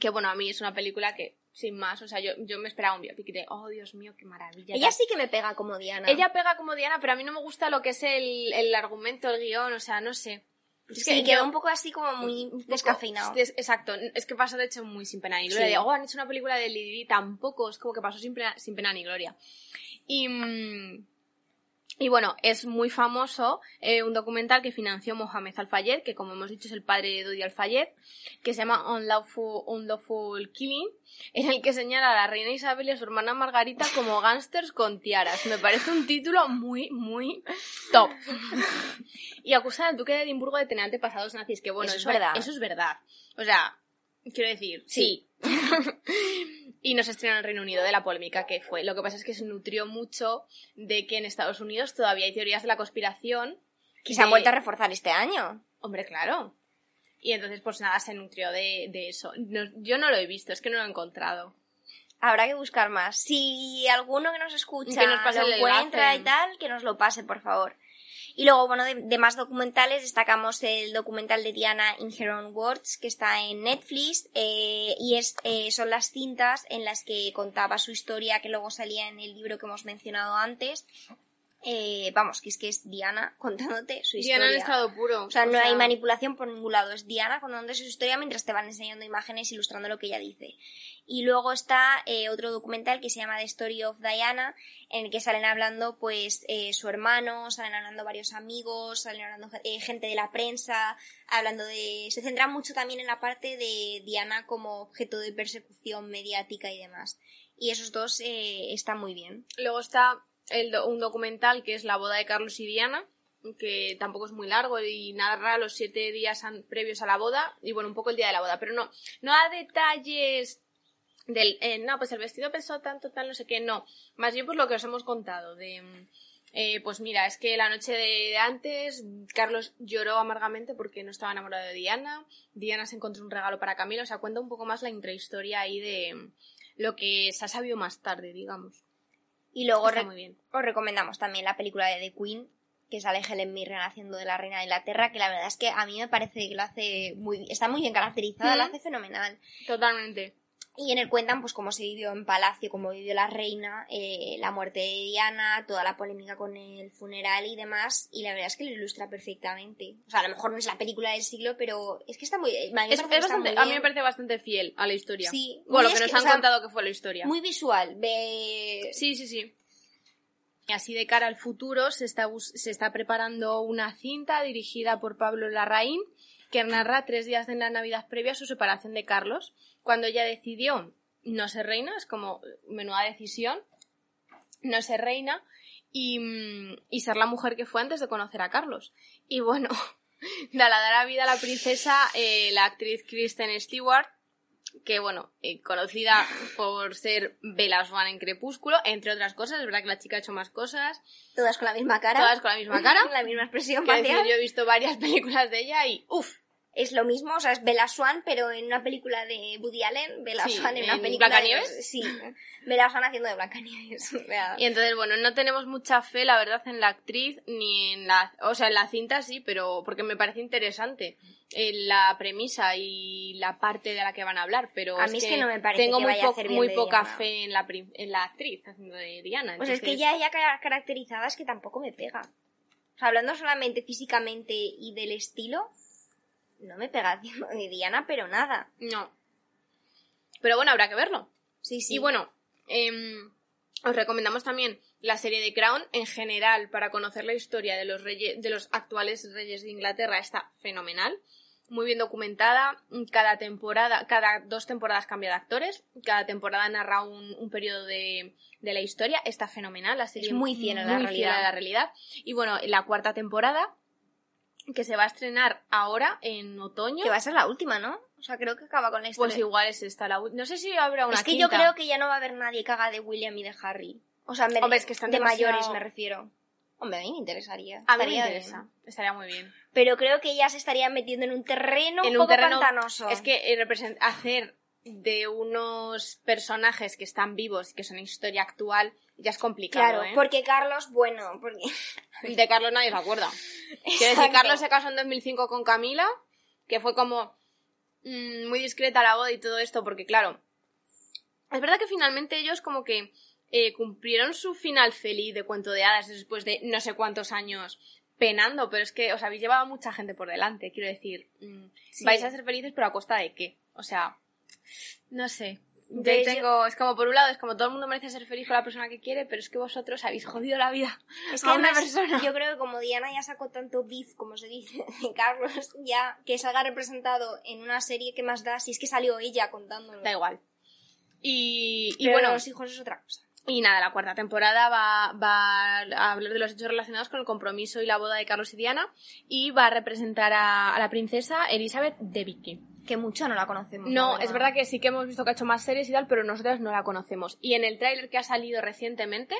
Que bueno, a mí es una película que, sin más, o sea, yo, yo me esperaba un biopic de, oh Dios mío, qué maravilla. Ella sí que me pega como Diana. Ella pega como Diana, pero a mí no me gusta lo que es el, el argumento, el guion, o sea, no sé. Es sí, que quedó yo- un poco así como muy descafeinado. des- exacto, es que pasa de hecho muy sin pena ni gloria. Sí. De, oh, han hecho una película de Lili, tampoco, es como que pasó sin pena, sin pena ni gloria. Y, mm, y bueno, es muy famoso eh, un documental que financió Mohamed Al-Fayed, que como hemos dicho es el padre de Dodi Al-Fayed, que se llama Unlawful, Unlawful Killing, en el que señala a la reina Isabel y a su hermana Margarita como gángsters con tiaras. Me parece un título muy, muy top. y acusa al duque de Edimburgo de tener antepasados nazis, que bueno, Eso es ver- verdad. Eso es verdad. O sea, quiero decir, sí. y no se estrenó en el Reino Unido de la polémica que fue. Lo que pasa es que se nutrió mucho de que en Estados Unidos todavía hay teorías de la conspiración. Que se han vuelto a reforzar este año. Hombre, claro. Y entonces, pues nada, se nutrió de, de eso. No- yo no lo he visto, es que no lo he encontrado. Habrá que buscar más. Si alguno que nos escucha Que nos pase lo encuentra y tal, que nos lo pase, por favor. Y luego, bueno, de, de más documentales, destacamos el documental de Diana In Her Own Words, que está en Netflix, eh, y es, eh, son las cintas en las que contaba su historia, que luego salía en el libro que hemos mencionado antes. Eh, vamos, que es que es Diana contándote su Diana en historia. estado puro. O sea, no hay manipulación por ningún lado. Es Diana contando su historia mientras te van enseñando imágenes ilustrando lo que ella dice. Y luego está eh, otro documental que se llama The Story of Diana, en el que salen hablando, pues, eh, su hermano, salen hablando varios amigos, salen hablando eh, gente de la prensa, hablando de... Se centra mucho también en la parte de Diana como objeto de persecución mediática y demás. Y esos dos están muy bien. Luego está el do- un documental que es La boda de Carlos y Diana, que tampoco es muy largo y narra los siete días previos a la boda y bueno, un poco el día de la boda, pero no, no da detalles del, eh, no, pues el vestido pesó tanto, tal, no sé qué, no, más bien pues lo que os hemos contado de... mm, eh, pues mira, es que la noche de, antes Carlos lloró amargamente porque no estaba enamorado de Diana. Diana se encontró un regalo para Camila. O sea, cuenta un poco más la intrahistoria ahí de mm, lo que se ha sabido más tarde, digamos. Y luego re- muy bien. os recomendamos también la película de The Queen, que sale Helen Mirren haciendo de la reina de Inglaterra, que la verdad es que a mí me parece que lo hace muy está muy bien caracterizada, lo Ujú. hace fenomenal. Totalmente. Y en él cuentan pues cómo se vivió en palacio, cómo vivió la reina, eh, la muerte de Diana, toda la polémica con el funeral y demás, y la verdad es que lo ilustra perfectamente. O sea, a lo mejor no es la película del siglo, pero es que está muy... a mí me Es, bastante, muy a mí me parece bastante fiel a la historia. Sí, Bueno, lo que nos que, han o sea, contado que fue la historia. Muy visual, ve... Sí, sí, sí. Y así de cara al futuro se está, se está preparando una cinta dirigida por Pablo Larraín que narra tres días de la Navidad previa a su separación de Carlos, cuando ella decidió no ser reina, es como menuda decisión, no ser reina y, mm, y ser la mujer que fue antes de conocer a Carlos. Y bueno, la dará vida a la princesa eh, la actriz Kristen Stewart, que bueno, eh, conocida por ser Bella Swan en Crepúsculo, entre otras cosas, es verdad que la chica ha hecho más cosas, Todas con la misma cara. todas con la misma cara. la misma expresión decir, facial. yo he visto varias películas de ella y uff, Es lo mismo, o sea, es Bella Swan, pero en una película de Woody Allen, Bella Sí, Swan en una película Blancanieves. de... Sí, Bella Swan haciendo de Blancanieves. Y entonces, bueno, no tenemos mucha fe, la verdad, en la actriz ni en la... O sea, en la cinta sí, pero porque me parece interesante eh, la premisa y la parte de la que van a hablar, pero A mí es que no me parece tengo que muy, vaya a po- hacer bien muy de poca Diana. fe en la, en la actriz haciendo de Diana. Pues es que ya ella ca- caracterizada es que tampoco me pega. O sea, hablando solamente físicamente y del estilo, no me pega de Diana, pero nada. No. Pero bueno, habrá que verlo. Sí, sí. Y bueno, em, os recomendamos también la serie de Crown en general para conocer la historia de los reyes, de los actuales reyes de Inglaterra está fenomenal. Muy bien documentada. Cada temporada, cada dos temporadas cambia de actores. Cada temporada narra un, un periodo de, de la historia. Está fenomenal. La serie Es muy fiel a la muy realidad. a la realidad. Y bueno, la cuarta temporada, que se va a estrenar ahora en otoño. que va a ser la última, ¿no? O sea, creo que acaba con la historia. Pues igual es esta la ul- No sé si habrá una es que yo creo que ya no va a haber nadie que haga de William y de Harry. O sea, me- Hombre, es que están de demasiado- mayores me refiero. Hombre, a mí me interesaría. A mí me Estaría interesa. bien. Estaría muy bien. Pero creo que ya se estarían metiendo en un terreno En un un poco terreno- pantanoso. Es que eh, hacer de unos personajes que están vivos y que son historia actual ya es complicado, Claro, ¿eh? porque Carlos, bueno, porque... De Carlos nadie se acuerda. Quiero decir. Carlos se casó en 2005 con Camila, que fue como mm, muy discreta la boda y todo esto, porque claro, es verdad que finalmente ellos como que eh, cumplieron su final feliz de cuento de hadas después de no sé cuántos años penando, pero es que os habéis llevado a mucha gente por delante, quiero decir, mm, Sí. vais a ser felices pero a costa de qué, o sea, no sé. Yo tengo, es como por un lado, es como todo el mundo merece ser feliz con la persona que quiere, pero es que vosotros habéis jodido la vida Es que a una además, persona. yo creo que como Diana ya sacó tanto beef, como se dice, de Carlos, ya que salga representado en una serie que más da, si es que salió ella contándolo. Da igual. Y, y Pero bueno, los hijos es otra cosa. y nada, la cuarta temporada va, va a hablar de los hechos relacionados con el compromiso y la boda de Carlos y Diana y va a representar a, a la princesa Elizabeth de Vicky. Que mucho no la conocemos. No, la es verdad que sí que hemos visto que ha hecho más series y tal, pero nosotras no la conocemos. Y en el tráiler que ha salido recientemente,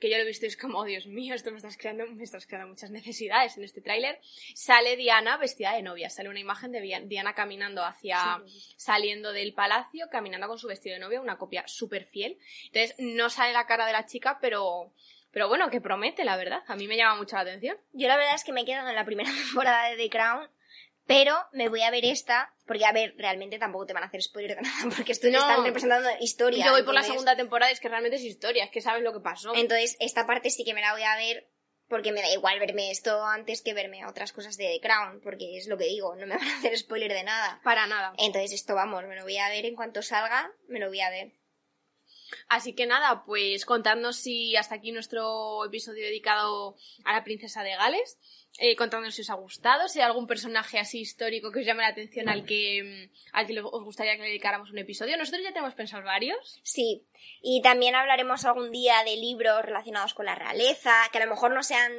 que yo lo he visto y es como, "Oh, Dios mío, esto me estás creando, me estás creando muchas necesidades en este tráiler, sale Diana vestida de novia. Sale una imagen de Dia- Diana caminando hacia, saliendo del palacio, caminando con su vestido de novia, una copia súper fiel. Entonces, no sale la cara de la chica, pero, pero bueno, que promete, la verdad. A mí me llama mucho la atención. Yo la verdad es que me he quedado en la primera temporada de The Crown, pero me voy a ver esta, porque a ver, realmente tampoco te van a hacer spoiler de nada, porque esto No. están representando historia. Yo voy por la segunda temporada es que realmente es historia, es que sabes lo que pasó. Entonces, esta parte sí que me la voy a ver, porque me da igual verme esto antes que verme otras cosas de The Crown, porque es lo que digo, no me van a hacer spoiler de nada. Para nada. Entonces, esto vamos, me lo voy a ver en cuanto salga, me lo voy a ver. Así que nada, pues contadnos si hasta aquí nuestro episodio dedicado a la princesa de Gales. Eh, contadnos si os ha gustado, si hay algún personaje así histórico que os llame la atención al que, mm, al que os gustaría que le dedicáramos un episodio. Nosotros ya tenemos pensado varios. Sí, y también hablaremos algún día de libros relacionados con la realeza, que a lo mejor no sean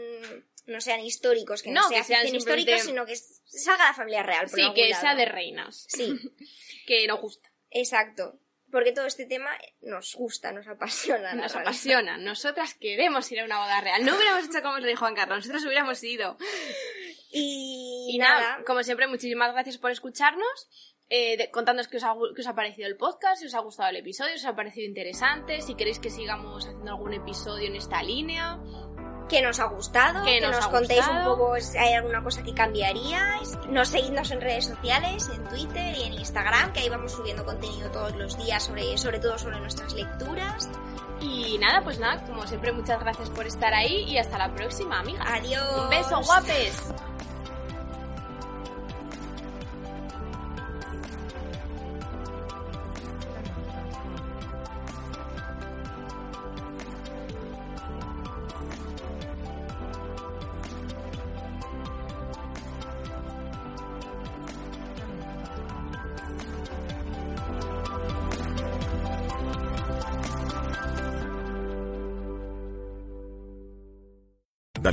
no sean históricos, que no, No, que sean, simplemente- históricos, sino que salga la familia real. por Sí, que lado. sea de reinas. Sí, Que nos gusta. exacto. Porque todo este tema nos gusta, nos apasiona. Nos apasiona. Nosotras queremos ir a una boda real. No hubiéramos hecho como el rey Juan Carlos, nosotros hubiéramos ido. Y, Y nada, como siempre, muchísimas gracias por escucharnos. eh, contándonos qué os, ha, qué os ha parecido el podcast, si os ha gustado el episodio, si os ha parecido interesante, si queréis que sigamos haciendo algún episodio en esta línea. Que nos ha gustado, que, nos, contéis un poco si hay alguna cosa que cambiaríais. Nos seguidnos en redes sociales, en Twitter y en Instagram, que ahí vamos subiendo contenido todos los días, sobre, sobre todo sobre nuestras lecturas. Y nada, pues nada, como siempre, muchas gracias por estar ahí y hasta la próxima, amiga. Adiós. Un beso, guapes.